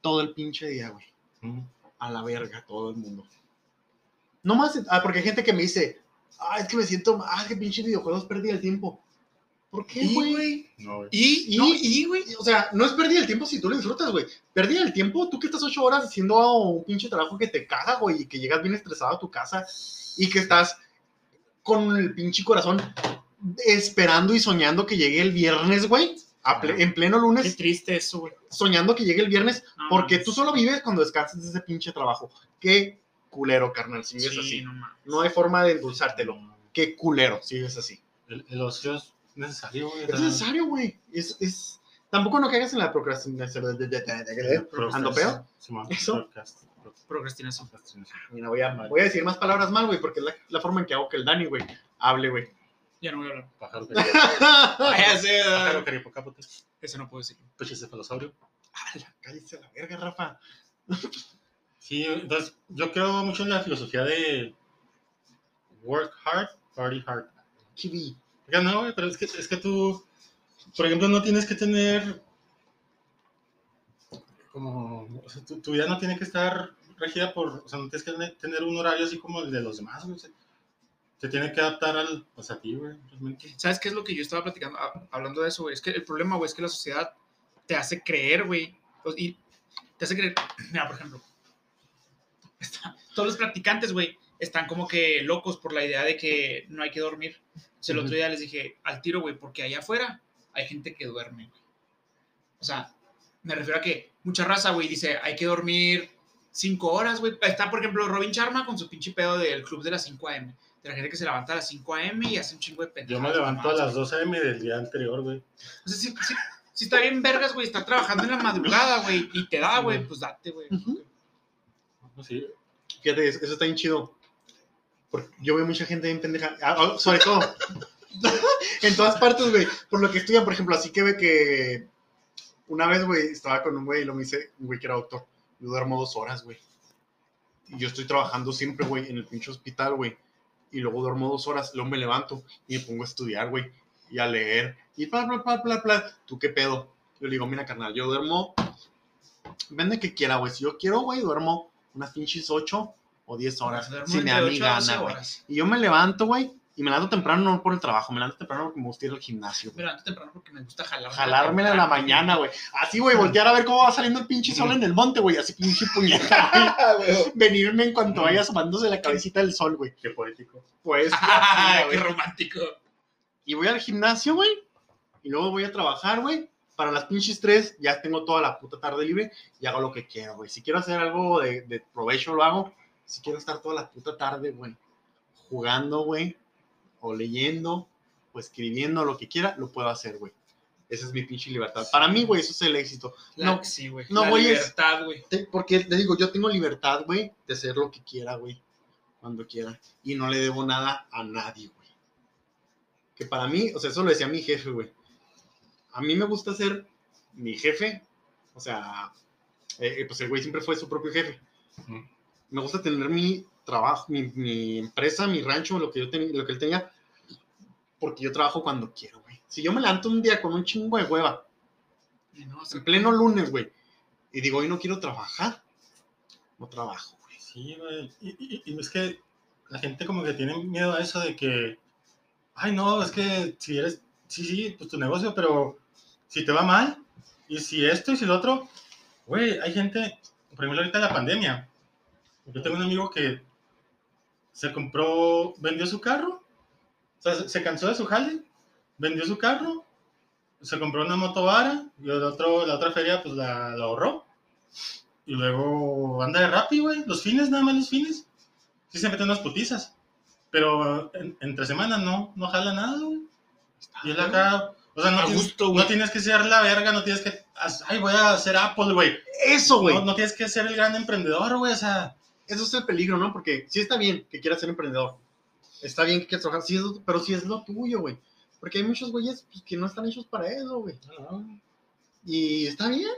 todo el pinche día, güey. Ujú. A la verga, todo el mundo. No más, ah, porque hay gente que me dice, ah, es que me siento, ah, es que pinche videojuegos perdí el tiempo. ¿Por qué, Y, güey? No, güey. Y, Y- no, y, güey. O sea, no es pérdida el tiempo si tú lo disfrutas, güey. Pérdida el tiempo, tú que estás ocho horas haciendo un pinche trabajo que te caga, güey, y que llegas bien estresado a tu casa y que estás con el pinche corazón esperando y soñando que llegue el viernes, güey. ple-. En pleno Qué lunes, triste eso, güey. soñando que llegue el viernes, No porque mames. tú solo vives cuando descansas de ese pinche trabajo. Qué culero, carnal, si vives Sí, así. no mames. No hay forma de endulzártelo. Qué culero, si vives así. El, el ocio es necesario, güey. Es necesario, güey. Es, es... Tampoco no caigas en la procrastinación. ¿Ando peor? ¿Eso? procrast- Procrastinación. procrastinación. Mira, voy a, voy a decir más palabras mal, güey, porque es la, la forma en que hago que el Dani, güey, hable, güey. Ya no voy a hablar. Pájaro pájaro ah, caripocapote. Eso no puedo decir. Pechicefalosaurio. Cállese a la verga, Rafa. Sí, entonces yo creo mucho en la filosofía de work hard, party hard. Ya no, güey, pero es que, es que tú, por ejemplo, no tienes que tener como, o sea, tu, tu vida no tiene que estar regida por, o sea, no tienes que tener- tener un horario así como el de los demás, güey. o sea, te tiene que adaptar al, pues, a ti, güey, realmente. ¿Sabes qué es lo que yo estaba platicando? Ah, hablando de eso, güey. Es que el problema, güey, es que la sociedad te hace creer, güey. pues, y te hace creer. Mira, por ejemplo. está- todos los practicantes, güey, están como que locos por la idea de que no hay que dormir. O sea, el otro Ujú. día les dije, al tiro, güey, porque allá afuera hay gente que duerme, güey. O sea, Me refiero a que mucha raza, güey, dice, hay que dormir 5 horas, güey. Está, por ejemplo, Robin Charma con su pinche pedo del club de las 5 a.m. De la gente que se levanta a las 5 a.m. y hace un chingo de Yo pendejadas. me levanto a las 2 a.m. del día anterior, güey. O sea, si, si- si está bien vergas, güey, está trabajando en la madrugada, güey, y te da, güey, pues date, güey. Ujú. Sí. Fíjate, eso está bien chido. Porque yo veo mucha gente bien pendeja. Ah, ah, sobre todo. en todas partes, güey. Por lo que estudian, por ejemplo, así que ve que una vez, güey, estaba con un güey y lo me dice, un güey que era doctor. Yo duermo dos horas, güey. Y yo estoy trabajando siempre, güey, en el pinche hospital, güey. Y luego duermo dos horas, luego me levanto y me pongo a estudiar, güey. Y a leer. Y bla, bla, bla, bla, bla. ¿Tú qué pedo? Yo le digo, mira, carnal, yo duermo. Vende que quiera, güey. Si yo quiero, güey, duermo unas pinches ocho o diez horas. Si me da mi gana, güey. Y yo me levanto, güey. Y me levanto temprano no por el trabajo, me levanto temprano porque me gusta ir al gimnasio. Me levanto temprano porque me gusta jalar. Jalármela en la mañana, güey. Así, güey, voltear a ver cómo va saliendo el pinche sol en el monte, güey. Así pinche puñeta, güey. Venirme en cuanto vaya asomándose la cabecita del sol, güey. Qué poético. Pues, Qué güey. romántico. y voy al gimnasio, güey. Y luego voy a trabajar, güey. Para las pinches tres, ya tengo toda la puta tarde libre y hago lo que quiero, güey. Si quiero hacer algo de, de provecho, lo hago. Si quiero estar toda la puta tarde, güey, jugando, güey, o leyendo, o escribiendo, lo que quiera, lo puedo hacer, güey. Esa es mi pinche libertad. Para mí, güey, eso es el éxito. La- No, sí, güey. no, la güey, es- libertad, güey. Porque te digo, yo tengo libertad, güey, de hacer lo que quiera, güey, cuando quiera. Y no le debo nada a nadie, güey. Que para mí, o sea, eso lo decía mi jefe, güey. A mí me gusta ser mi jefe, o sea, eh, eh, pues el güey siempre fue su propio jefe. Ujú. Me gusta tener mi trabajo, mi, mi empresa, mi rancho, lo que, yo ten- lo que él tenía, porque yo trabajo cuando quiero, güey. Si yo me levanto un día con un chingo de hueva, no, en pleno lunes, güey, y digo, hoy no quiero trabajar, no trabajo, güey. Sí, güey. Y, y- y es que la gente como que tiene miedo a eso de que, ay, no, es que si eres, sí, sí, pues tu negocio, pero si te va mal, y si esto y si lo otro, güey, hay gente, por ejemplo, ahorita la pandemia. Yo tengo un amigo que se compró, vendió su carro, o sea, se, se cansó de su jale, vendió su carro, se compró una moto vara, y el otro, la otra feria pues la, la ahorró. Y luego anda de Rappi, güey. Los fines, nada más los fines. Sí se meten unas putizas. Pero en- entre semanas no, no jala nada, güey. Y él acá, o sea, no, tienes, gusto, no tienes que ser la verga, no tienes que, ay, voy a hacer Apple, güey. Eso, güey. No, no tienes que ser el gran emprendedor, güey, o sea, Eso es el peligro, ¿no? Porque sí está bien que quieras ser emprendedor. Está bien que quieras trabajar, sí es lo- pero sí es lo tuyo, güey. Porque hay muchos güeyes pues, que no están hechos para eso, güey. no, Y está bien.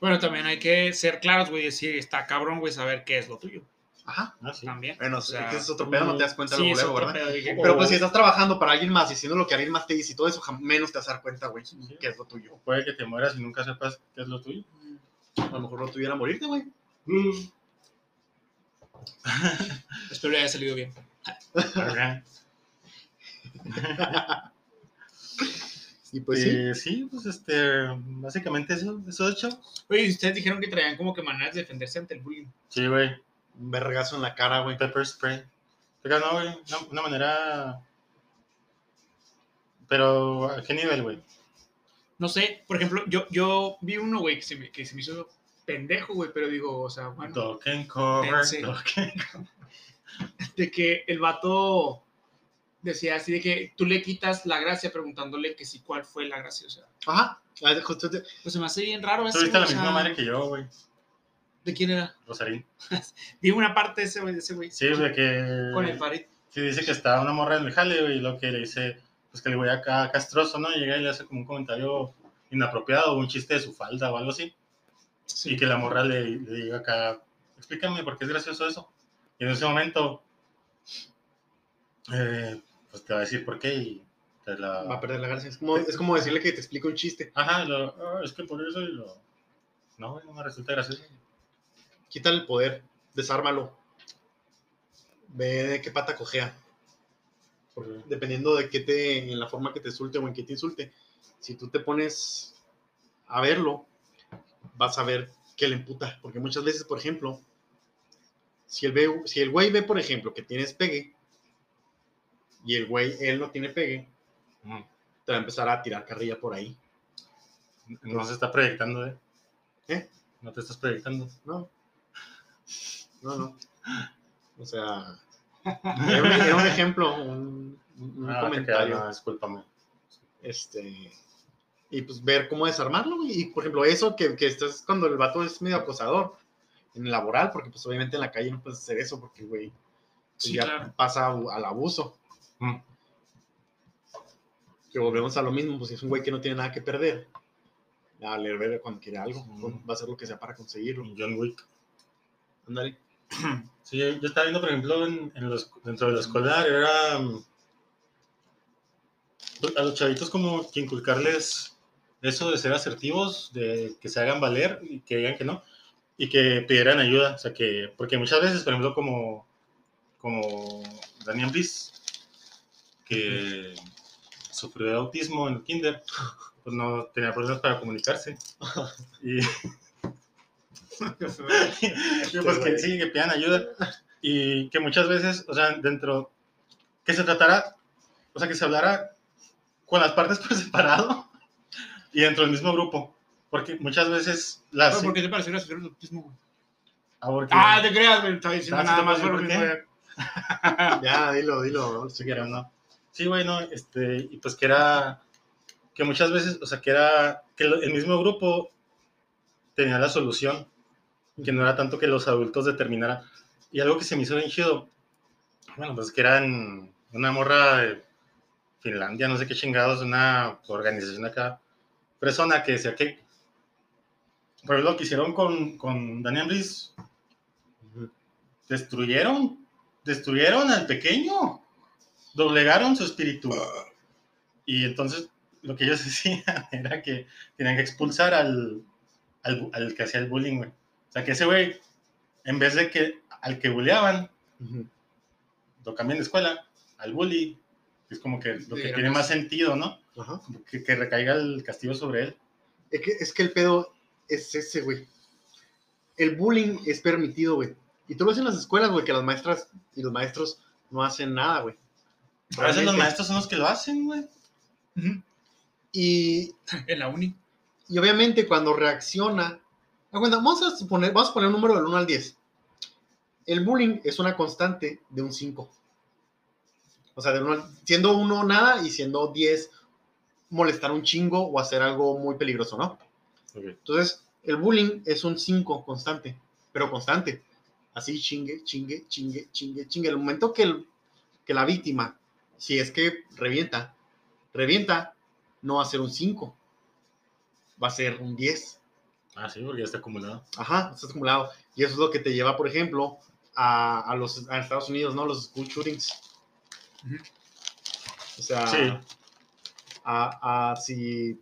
Bueno, también hay que ser claros, güey, decir, está cabrón, güey, saber qué es lo tuyo. Ajá. sí. También. Bueno, O sea, es que ese es otro pedo, no te das cuenta Sí, luego, luego, ¿verdad? pedo, dije, Pero pues si estás trabajando para alguien más y haciendo lo que alguien más te dice y todo eso, menos te vas a dar cuenta, güey, que es lo tuyo. O puede que te mueras y nunca sepas qué es lo tuyo. A lo mejor no tuviera morirte, güey. Espero le haya salido bien. Y pues sí. Eh, sí, pues este, básicamente eso, eso hecho. Oye, ustedes dijeron que traían como que maneras de defenderse ante el bullying. Sí, güey. Un vergazo en la cara, güey. Pepper spray. Pero no, güey, una, una manera... Pero, ¿a qué nivel, güey? No sé, por ejemplo, yo, yo vi uno, güey, que se, me, que se me hizo pendejo, güey, pero digo, o sea, bueno, and cover, cover. de que el vato decía así de que tú le quitas la gracia preguntándole que sí, cuál fue la gracia, o sea, Ajá. Ah, justo te- pues se me hace bien raro eso. Tuviste la o misma madre que yo, güey. ¿De quién era? Rosarín. Vi una parte de ese güey, de ese güey. Sí, güey, que... Con el Farid. Sí, dice que está una morra en el jale, güey, y lo que le dice, pues que le voy acá castroso, ¿no? Y llega y le hace como un comentario inapropiado, un chiste de su falda o algo así. Sí. Y que la morra le, le diga acá, explícame por qué es gracioso eso. Y en ese momento, eh, pues te va a decir por qué y te la... Va a perder la gracia. Es como, es como decirle que te explique un chiste. Ajá, lo, "Ah, es que por eso y lo... No, no me resulta gracioso. Quítale el poder. Desármalo. Ve de qué pata cojea. Porque- dependiendo de qué te, en la forma que te insulte o en qué te insulte, si tú te pones a verlo, vas a ver que le emputa. Porque muchas veces, por ejemplo, si el, ve, si el güey ve, por ejemplo, que tienes pegue, y el güey, él no tiene pegue, te va a empezar a tirar carrilla por ahí. No se está proyectando, ¿eh? ¿Eh? No te estás proyectando. No. No, no. O sea, era un, era un ejemplo, un, un Ah, comentario. queda, no, discúlpame. Este. Y pues ver cómo desarmarlo. Y por ejemplo, eso que, que estás cuando el vato es medio acosador en el laboral, porque pues obviamente en la calle no puedes hacer eso, porque, güey, pues, Sí, ya claro. pasa al abuso. Mm. Que volvemos a lo mismo, pues si es un güey que no tiene nada que perder, a leer ver cuando quiere algo, Mm. va a hacer lo que sea para conseguirlo. John Wick. Ándale. Sí, yo estaba viendo, por ejemplo, en, en los, dentro de la escolar, era mm, a los chavitos como que inculcarles eso de ser asertivos, de que se hagan valer y que digan que no, y que pidieran ayuda. O sea, que, porque muchas veces, por ejemplo, como, como Daniel Bliss, que sufrió de autismo en el kinder, pues no tenía problemas para comunicarse. Y, y pues que sí, que pidan ayuda. Y que muchas veces, o sea, dentro, que se tratara, o sea, que se hablara con las partes por separado y dentro del mismo grupo. Porque muchas veces las... ¿Por qué te pareció gracioso el autismo, güey? Ah, porque- Ah, te creas, güey. Estaba diciendo Ah, ¿sí nada más por qué? Ya, dilo, dilo. si quieres, ¿no? Sí, güey, no, este, y pues que era, que muchas veces, o sea, que era, que el mismo grupo tenía la solución, que no era tanto que los adultos determinaran. Y algo que se me hizo bien chido, bueno, pues que eran una morra de Finlandia, no sé qué chingados, una organización acá, persona que decía que, por ejemplo, lo que hicieron con, con Daniel Brice, destruyeron, destruyeron al pequeño, doblegaron su espíritu. Y entonces lo que ellos decían era que tenían que expulsar al, al, al que hacía el bullying, güey. O sea, que ese güey, en vez de que al que bulleaban, lo cambian de escuela, al bully, es como que lo que tiene más sentido, ¿no? Ajá. Que, que recaiga el castigo sobre él. Es que, es que el pedo es ese, güey. El bullying es permitido, güey. Y tú lo ves en las escuelas, güey, que las maestras y los maestros no hacen nada, güey. A veces los maestros son los que lo hacen, güey. Y, En la uni. y obviamente cuando reacciona... Ah, bueno, Vamos a, suponer, vamos a poner un número del 1 al 10. El bullying es una constante de un 5. O sea, de uno siendo uno nada y siendo 10 molestar un chingo o hacer algo muy peligroso, ¿no? Entonces, el bullying es un 5 constante, pero constante. Así chingue, chingue, chingue, chingue, chingue. El momento que, el- que la víctima, si es que revienta, revienta, no va a ser un 5, va a ser un 10. Ah, sí, porque ya está acumulado. Ajá, está acumulado. Y eso es lo que te lleva, por ejemplo, a, a los a Estados Unidos, ¿no? Los school shootings. O sea, Sí. A, a si.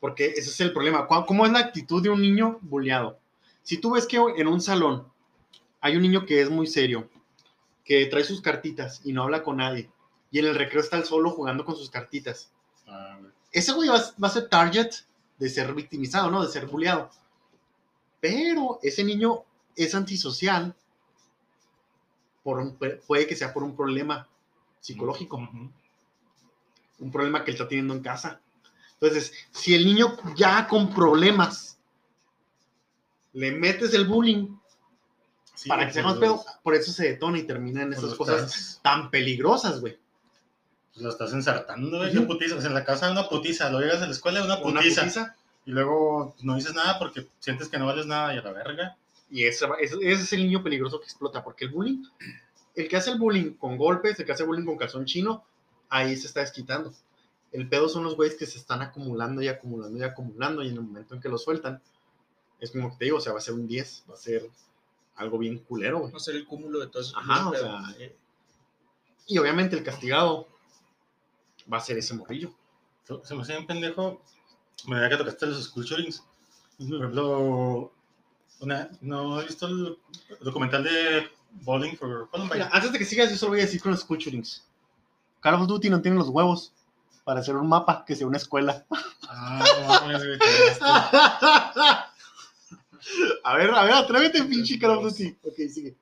Porque ese es el problema. ¿Cuál- ¿Cómo es la actitud de un niño bulleado? Si tú ves que en un salón hay un niño que es muy serio, que trae sus cartitas y no habla con nadie, y en el recreo está el solo jugando con sus cartitas, Ah, ese güey va, a- va a ser target de ser victimizado, ¿no? De ser bulleado. Pero ese niño es antisocial, por un- puede que sea por un problema psicológico. Un problema que él está teniendo en casa. Entonces, si el niño ya con problemas le metes el bullying Sí, para que sea más pedo, por eso se detona y termina en pues, esas cosas estás- tan peligrosas, güey. pues, lo estás ensartando, güey. Putiza. En la casa una putiza, lo llegas a la escuela una Una putiza. putiza, Y luego no dices nada porque sientes que no vales nada y a la verga. Y ese- ese es el niño peligroso que explota, porque el bullying, el que hace el bullying con golpes, el que hace bullying con calzón chino, ahí se está desquitando. El pedo son los güeyes que se están acumulando y acumulando y acumulando, y en el momento en que lo sueltan, es como que te digo, o sea, va a ser un 10, va a ser algo bien culero, güey. No ser el cúmulo de todo eso. Ajá, o sea, eh, y obviamente el castigado va a ser ese morrillo. Se me hace bien pendejo. Me da que tocaste los shootings. Por ejemplo, una, ¿no has visto el documental de Bowling for Columbine? Mira, antes de que sigas, yo solo voy a decir con los shootings. Call of Duty no tiene los huevos para hacer un mapa que sea una escuela. Ah, no a ver, a ver, atrévete, pinche Call of Duty. Ok, sigue.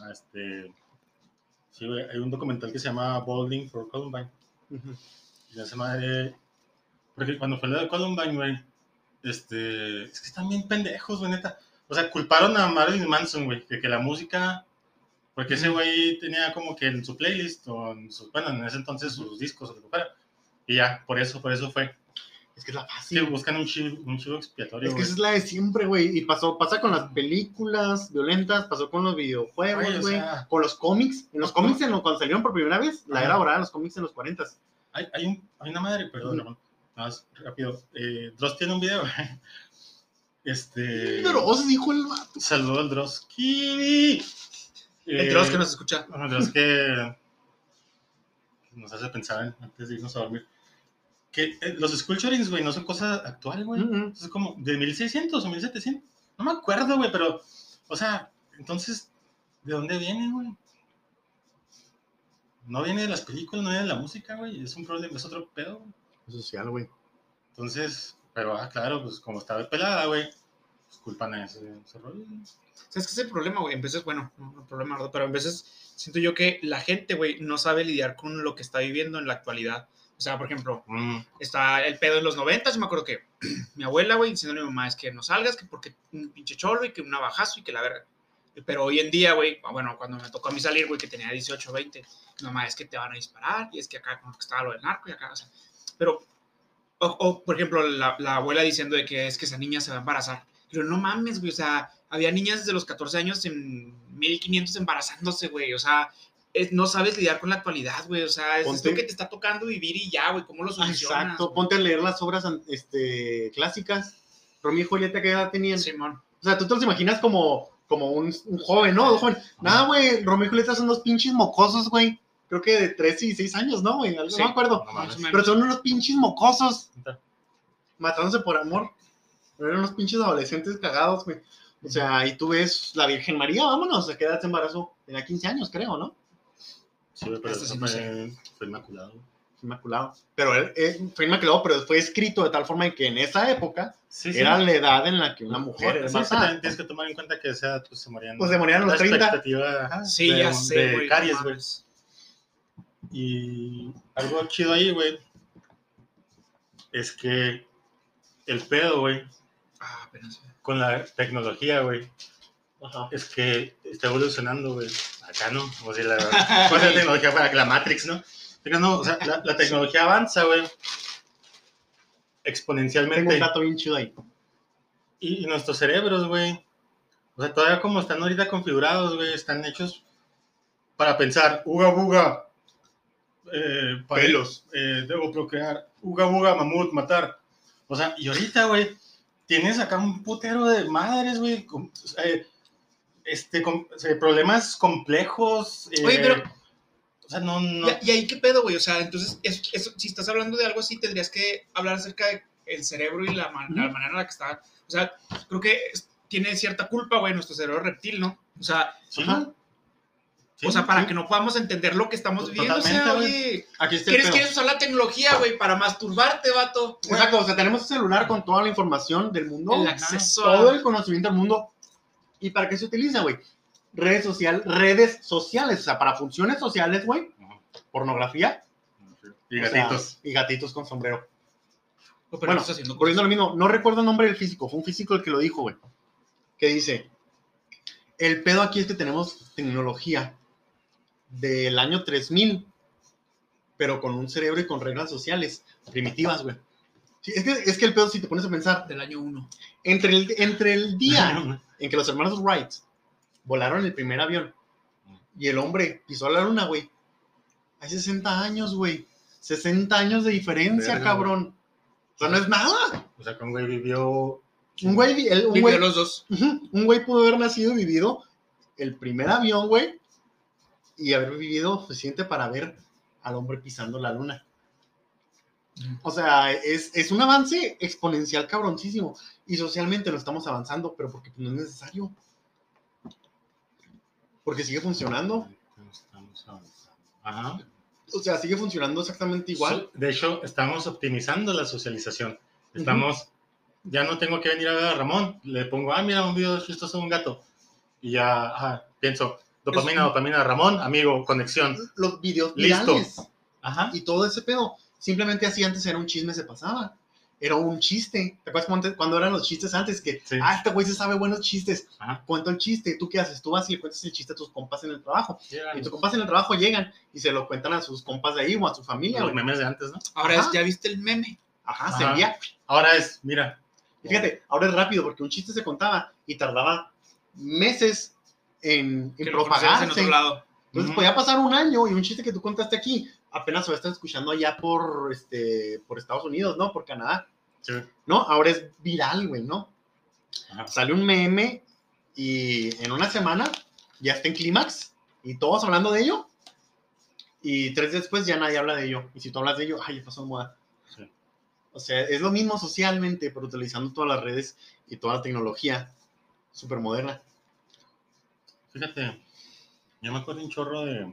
Ah, este, sí, güey, hay un documental que se llama Bowling for Columbine. Y esa madre. Porque cuando fue lo de Columbine, güey, Este, es que están bien pendejos, güey, neta. O sea, culparon a Marilyn Manson, güey, de que la música, porque ese güey tenía como que en su playlist, o en sus, bueno, en ese entonces sus discos, o lo que fuera. Y ya, por eso, por eso fue. Es que es la fácil. buscan un chivo, un chivo expiatorio, Es que güey. esa es la de siempre, güey. Y pasó, pasa con las películas violentas, pasó con los videojuegos, Güey, sea- con los cómics. En los cómics, en lo, cuando salieron por primera vez, la era dorada los cómics en los 40. Hay, hay, un, hay una madre, perdón. Nada más rápido. Eh, Dross tiene un video. Este. Pero os dijo el vato. Saludo al Dross. Kiwi. El Eh, Dross que nos escucha. Bueno, Dross que nos hace pensar en- antes de irnos a dormir. Que eh, los Sculpturings, güey, no son cosa actual, güey. Mm, mm. Entonces, como de 1600 o 1700. No me acuerdo, güey, pero. O sea, entonces, ¿de dónde viene, güey? No viene de las películas, no viene de la música, güey. Es un problema, es otro pedo. Es social, güey. Entonces, pero ah, claro, pues como estaba pelada, güey, culpan a ese, ese rollo. ¿Sabes qué es el problema, güey? En veces, bueno, no, problema, pero en veces siento yo que la gente, güey, no sabe lidiar con lo que está viviendo en la actualidad. O sea, por ejemplo, Mm, está el pedo en los noventas, yo me acuerdo que mi abuela, güey, diciendo a mi mamá es que no salgas, que porque un pinche cholo y que un navajazo y que la verga. Pero hoy en día, güey, bueno, cuando me tocó a mí salir, güey, que tenía 18, 20, mi mamá es que te van a disparar y es que acá como que estaba lo del narco y acá, o sea, pero, o, o, por ejemplo, la, la abuela diciendo de que es que esa niña se va a embarazar. Pero no mames, güey, o sea, había niñas desde los 14 años en 1500 embarazándose, güey, o sea, es- no sabes lidiar con la actualidad, güey, o sea, es esto Ponte- que te está tocando vivir y ya, güey, ¿cómo lo Ah, solucionas? Exacto. Ponte a leer las obras este, clásicas. Romeo y Julieta, ¿qué edad tenían? Simón. O sea, tú te los imaginas como, como un, un joven, ¿no? Un joven. Nada, güey. Romeo y Julieta son unos pinches mocosos, güey. Creo que de 13 y 6 años, ¿no, güey? Algo- Sí. No me acuerdo. no. Pero son unos pinches mocosos. Matándose por amor. Pero eran unos pinches adolescentes cagados, güey. O sea, y tú ves la Virgen María, vámonos, ¿a qué edad se embarazó? Tenía 15 años, creo, ¿no? Sí, pero Este sí fue, fue inmaculado. Inmaculado. Pero él, él fue inmaculado, pero fue escrito de tal forma en que en esa época Sí, era la edad en la que una mujer era embarazada. tienes que tomar en cuenta que esa edad pues, se morían. Pues se morían a los la 30. expectativa, ajá, Sí, de, ya sé, de güey. no caries, güey. Y algo chido ahí, güey, es que el pedo, güey, Ah, con la tecnología, güey, Ajá. es que está evolucionando, güey. Acá no, o sea, la, pues, la tecnología para que la Matrix, ¿no? Pero no, o sea, la, la tecnología avanza, güey, Tengo exponencialmente. un dato bien chido ahí. Y, y nuestros cerebros, güey, o sea, todavía como están ahorita configurados, güey, están hechos para pensar, uga buga, eh, Pelos. eh, debo procrear, uga buga, mamut, matar. O sea, y ahorita, güey, tienes acá un putero de madres, güey, con- eh, este, con, eh, problemas complejos. eh, Oye, pero- O sea, no, no. ¿Y, y ahí qué pedo, güey? O sea, entonces, eso, eso- si estás hablando de algo así, tendrías que hablar acerca del cerebro y la, man- la manera en la que está. O sea, creo que tiene cierta culpa, güey, nuestro cerebro reptil, ¿no? O sea, Sí, Ajá. Sí, o sea, para sí. que no podamos entender lo que estamos viviendo. O sea, Totalmente, oye, Aquí está el ¿quieres, quieres usar la tecnología, güey, para masturbarte, vato? Exacto, o sea, tenemos un celular con toda la información del mundo, El acceso todo el conocimiento del mundo. ¿Y para qué se utiliza, güey? Redes, social, redes sociales, o sea, para funciones sociales, güey. Pornografía. Y o sea, gatitos. y gatitos con sombrero. O, pero bueno, haciendo lo mismo, no recuerdo el nombre del físico, fue un físico el que lo dijo, güey. Que dice, el pedo aquí es que tenemos tecnología del año 3000, pero con un cerebro y con reglas sociales primitivas, güey. Sí, es, que, es que el pedo, si te pones a pensar, Del año 1. entre el, entre el día en que los hermanos Wright volaron el primer avión y el hombre pisó la luna, güey, hay 60 años, güey. 60 años de diferencia, Verga, cabrón. O sea, no es nada. O sea, que un güey vivió. Un güey, el- un Vivió güey, los dos. un güey pudo haber nacido y vivido el primer avión, güey, y haber vivido suficiente para ver al hombre pisando la luna. O sea, es, es un avance exponencial cabroncísimo. Y socialmente no estamos avanzando, pero porque no es necesario. Porque sigue funcionando. Estamos avanzando. Ajá. O sea, sigue funcionando exactamente igual. So- De hecho, estamos optimizando la socialización. Estamos, ya no tengo que venir a ver a Ramón, le pongo, ah, mira, un video chistoso de un gato. Y ya, ajá, pienso, dopamina, Es- dopamina, Ramón, amigo, conexión. Los videos Listo. virales Ajá. y todo ese pedo. Simplemente así antes era un chisme, se pasaba. era un chiste. ¿Te acuerdas cuando, cuando eran los chistes antes? Que, Sí. ah, este güey se sabe buenos chistes. Ajá. Cuento el chiste. ¿Tú qué haces? Tú vas y le cuentas el chiste a tus compas en el trabajo. Y tus compas en el trabajo llegan y se lo cuentan a sus compas de ahí o a su familia. los memes de antes, ¿no? Ahora Ajá. es, ¿ya viste el meme? Ajá, se envía. Ahora es, mira. Y fíjate, ahora es rápido porque un chiste se contaba y tardaba meses en, en lo propagarse. otro lado. Entonces podía pasar un año y un chiste que tú contaste aquí apenas se va a estar escuchando allá por, este, por Estados Unidos, ¿no? Por Canadá. Sí. ¿No? Ahora es viral, güey, ¿no? Ajá. Sale un meme y en una semana ya está en clímax y todos hablando de ello. Y tres días después ya nadie habla de ello. Y si tú hablas de ello, ay, ya pasó moda. Sí. O sea, es lo mismo socialmente, pero utilizando todas las redes y toda la tecnología súper moderna. Fíjate, yo me acuerdo un chorro de,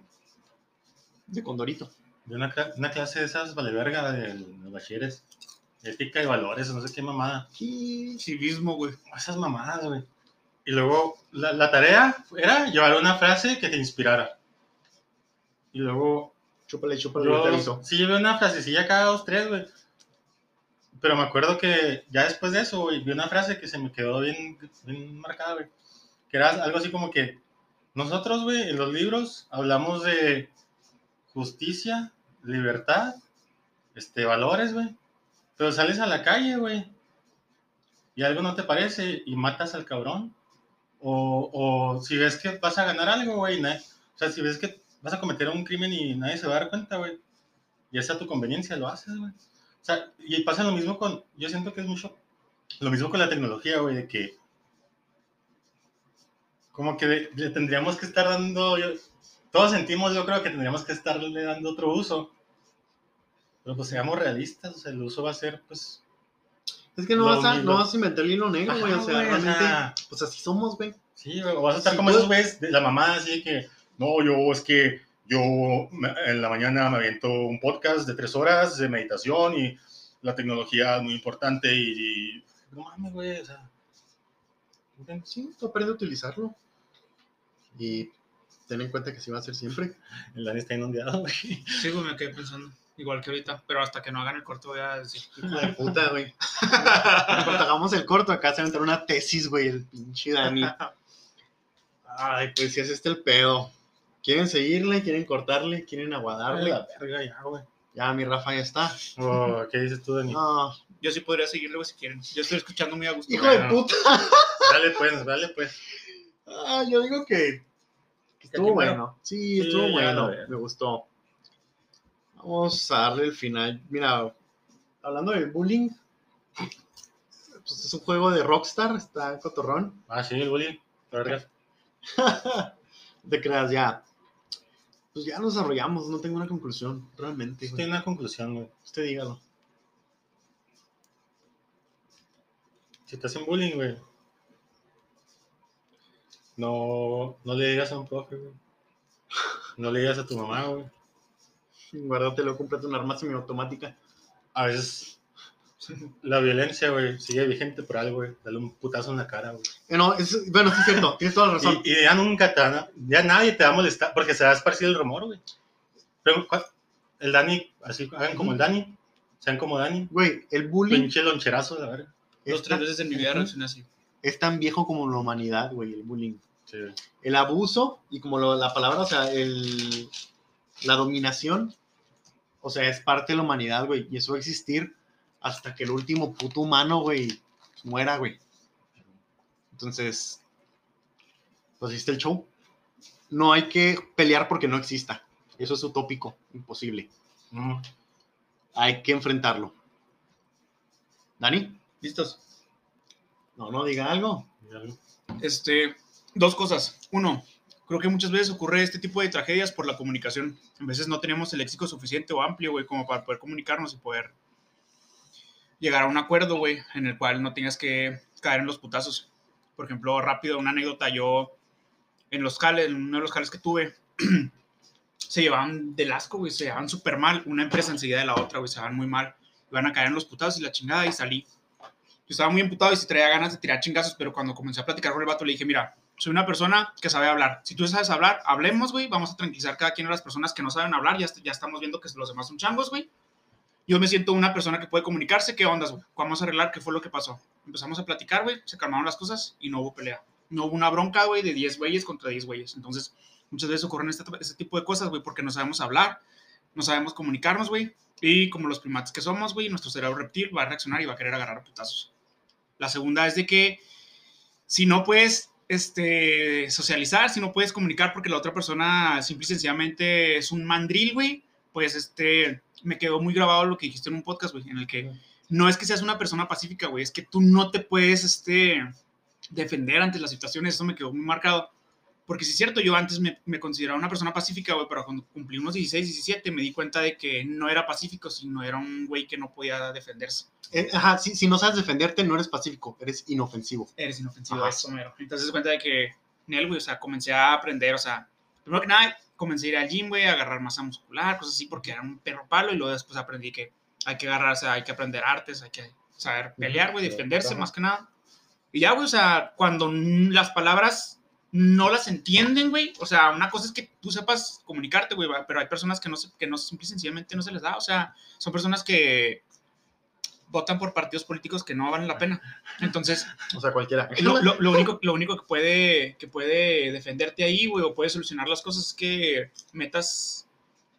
De Condorito. de una, una clase de esas vale verga de los bachilleres. Ética y valores, no sé qué mamada. Y Civismo, güey. Esas mamadas, güey. Y luego la, la tarea era llevar una frase que te inspirara. Y luego chúpale, chúpale, yo te aviso. sí llevé una frasecilla cada dos, tres, güey. Pero me acuerdo que ya después de eso, güey, vi una frase que se me quedó bien, bien marcada, güey. Que era algo así como que nosotros, güey, en los libros hablamos de justicia, libertad, este, valores, güey. Pero sales a la calle, güey, y algo no te parece y matas al cabrón. O, o si ves que vas a ganar algo, güey, o sea, si ves que vas a cometer un crimen y nadie se va a dar cuenta, güey, y es a tu conveniencia, lo haces, güey. O sea, y pasa lo mismo con, yo siento que es mucho, lo mismo con la tecnología, güey, de que como que le, tendríamos que estar dando, yo- todos sentimos, yo creo que tendríamos que estarle dando otro uso. Pero pues seamos realistas, o sea, el uso va a ser, pues, Es que no vas, a, no vas a inventar el hilo negro, güey. O sea, o realmente, pues así somos, güey. Sí, o vas a estar Sí, como pues. esos güeyes de la mamá, así que, no, yo es que yo en la mañana me aviento un podcast de tres horas de meditación y la tecnología es muy importante y, y- no mames, güey, o sea. Sí, tú aprende a utilizarlo. Y ten en cuenta que sí va a ser siempre. el Dani está inundado, güey. Sí, güey, me quedé pensando. Igual que ahorita. Pero hasta que no hagan el corto voy a decir. Hijo de puta, güey. Cuando hagamos el corto, acá se va a entrar una tesis, güey, el pinche Dani. Ay, pues si es este el pedo. ¿Quieren seguirle? ¿Quieren cortarle? ¿Quieren aguadarle? la verga ya, güey. Ya, mi Rafa ya está. Oh, ¿Qué dices tú, Dani? No, Yo sí podría seguirle, güey, si quieren. Yo estoy escuchando muy a gusto. hijo de puta. Dale pues, dale pues. Ah, yo digo que estuvo bueno. Sí, estuvo bueno. Me gustó. Vamos a darle el final. Mira, hablando del bullying, pues es un juego de Rockstar, está cotorrón. Ah, sí, el bullying. Te creas ya. Pues ya nos desarrollamos, no tengo una conclusión, realmente. Güey. Tiene una conclusión, güey. Usted dígalo. Si te hacen bullying, güey. No, no le digas a un profe, güey. No le digas a tu mamá, güey. Guárdatelo, cómprate un arma semiautomática. A veces la violencia, güey, sigue vigente por algo, güey. Dale un putazo en la cara, güey. Eh, No, es, bueno, sí es cierto, tienes toda la razón. Y, y ya nunca te van a- ya nadie te va a molestar porque se va a esparcir el rumor, güey. Pero el Dani, así hagan como el Dani, sean como Dani, Güey, el bullying pinche loncherazo la verga. Dos, es tres veces en mi vida reaccioné así. es tan viejo como la humanidad, güey, el bullying. Sí, el abuso y como lo- la palabra, o sea, el, la dominación, o sea, es parte de la humanidad, güey, y eso va a existir hasta que el último puto humano, güey, muera, güey. Entonces, pues el show. No hay que pelear porque no exista. Eso es utópico, imposible. Mm, Hay que enfrentarlo. ¿Dani? ¿Listos? No, no, diga algo. ya, güey. Este, dos cosas. Uno, creo que muchas veces ocurre este tipo de tragedias por la comunicación. A veces no tenemos el léxico suficiente o amplio, güey, como para poder comunicarnos y poder llegar a un acuerdo, güey, en el cual no tengas que caer en los putazos. Por ejemplo, rápido, una anécdota, yo en los cales, en uno de los cales que tuve, se llevaban del asco, güey, se llevaban súper mal, una empresa enseguida de la otra, güey, se llevaban muy mal, iban a caer en los putazos y la chingada y salí. Yo estaba muy emputado y sí traía ganas de tirar chingazos, pero cuando comencé a platicar con el vato le dije, mira, soy una persona que sabe hablar. Si tú sabes hablar, hablemos, güey. Vamos a tranquilizar cada quien de las personas que no saben hablar. Ya, ya estamos viendo que los demás son changos, güey. yo me siento una persona que puede comunicarse, ¿qué ondas, güey? Vamos a arreglar qué fue lo que pasó. Empezamos a platicar, güey, se calmaron las cosas y no hubo pelea. No hubo una bronca, güey, de 10 güeyes contra 10 güeyes. Entonces, muchas veces ocurren este, este tipo de cosas, güey, porque no sabemos hablar, no sabemos comunicarnos, güey. Y como los primates que somos, güey, nuestro cerebro reptil va a reaccionar y va a querer agarrar a putazos. La segunda es de que si no puedes este, socializar, si no puedes comunicar porque la otra persona simple y sencillamente es un mandril, güey, pues este, me quedó muy grabado lo que dijiste en un podcast, güey, en el que no es que seas una persona pacífica, güey, es que tú no te puedes, este, defender ante las situaciones, eso me quedó muy marcado. Porque sí es cierto, yo antes me, me consideraba una persona pacífica, güey, pero cuando cumplí unos 16, 17 me di cuenta de que no era pacífico, sino era un güey que no podía defenderse. Eh, ajá, si, si no sabes defenderte, no eres pacífico, eres inofensivo. Eres inofensivo, Ajá. eso mero. Entonces, cuenta de que, Nel, güey, o sea, comencé a aprender, o sea, primero que nada, comencé a ir al gym, güey, a agarrar masa muscular, cosas así, porque era un perro palo, y luego después aprendí que hay que agarrarse, hay que aprender artes, hay que saber pelear, güey, defenderse, ajá. más que nada. Y ya, güey, o sea, cuando las palabras no las entienden, güey, o sea, una cosa es que tú sepas comunicarte, güey, pero hay personas que no, que no, simple y sencillamente no se les da, o sea, son personas que votan por partidos políticos que no valen la pena. Entonces, O sea, cualquiera. lo, lo- lo único, lo único que puede, que puede defenderte ahí, güey, o puede solucionar las cosas es que metas,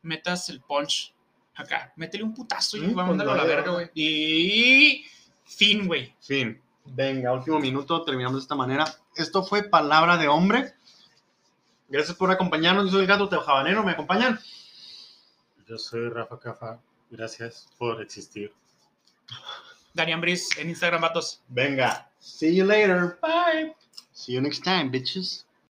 metas el punch acá. Métele un putazo y Mm, va a mandarlo a la verga, güey. Y fin, güey. Fin. Venga, último minuto, terminamos de esta manera. Esto fue Palabra de Hombre. Gracias por acompañarnos. Yo soy el gato teojabanero. ¿Me acompañan? Yo soy Rafa Cafa. Gracias por existir. Darian Briz en Instagram, vatos. Venga. See you later. Bye. See you next time, bitches.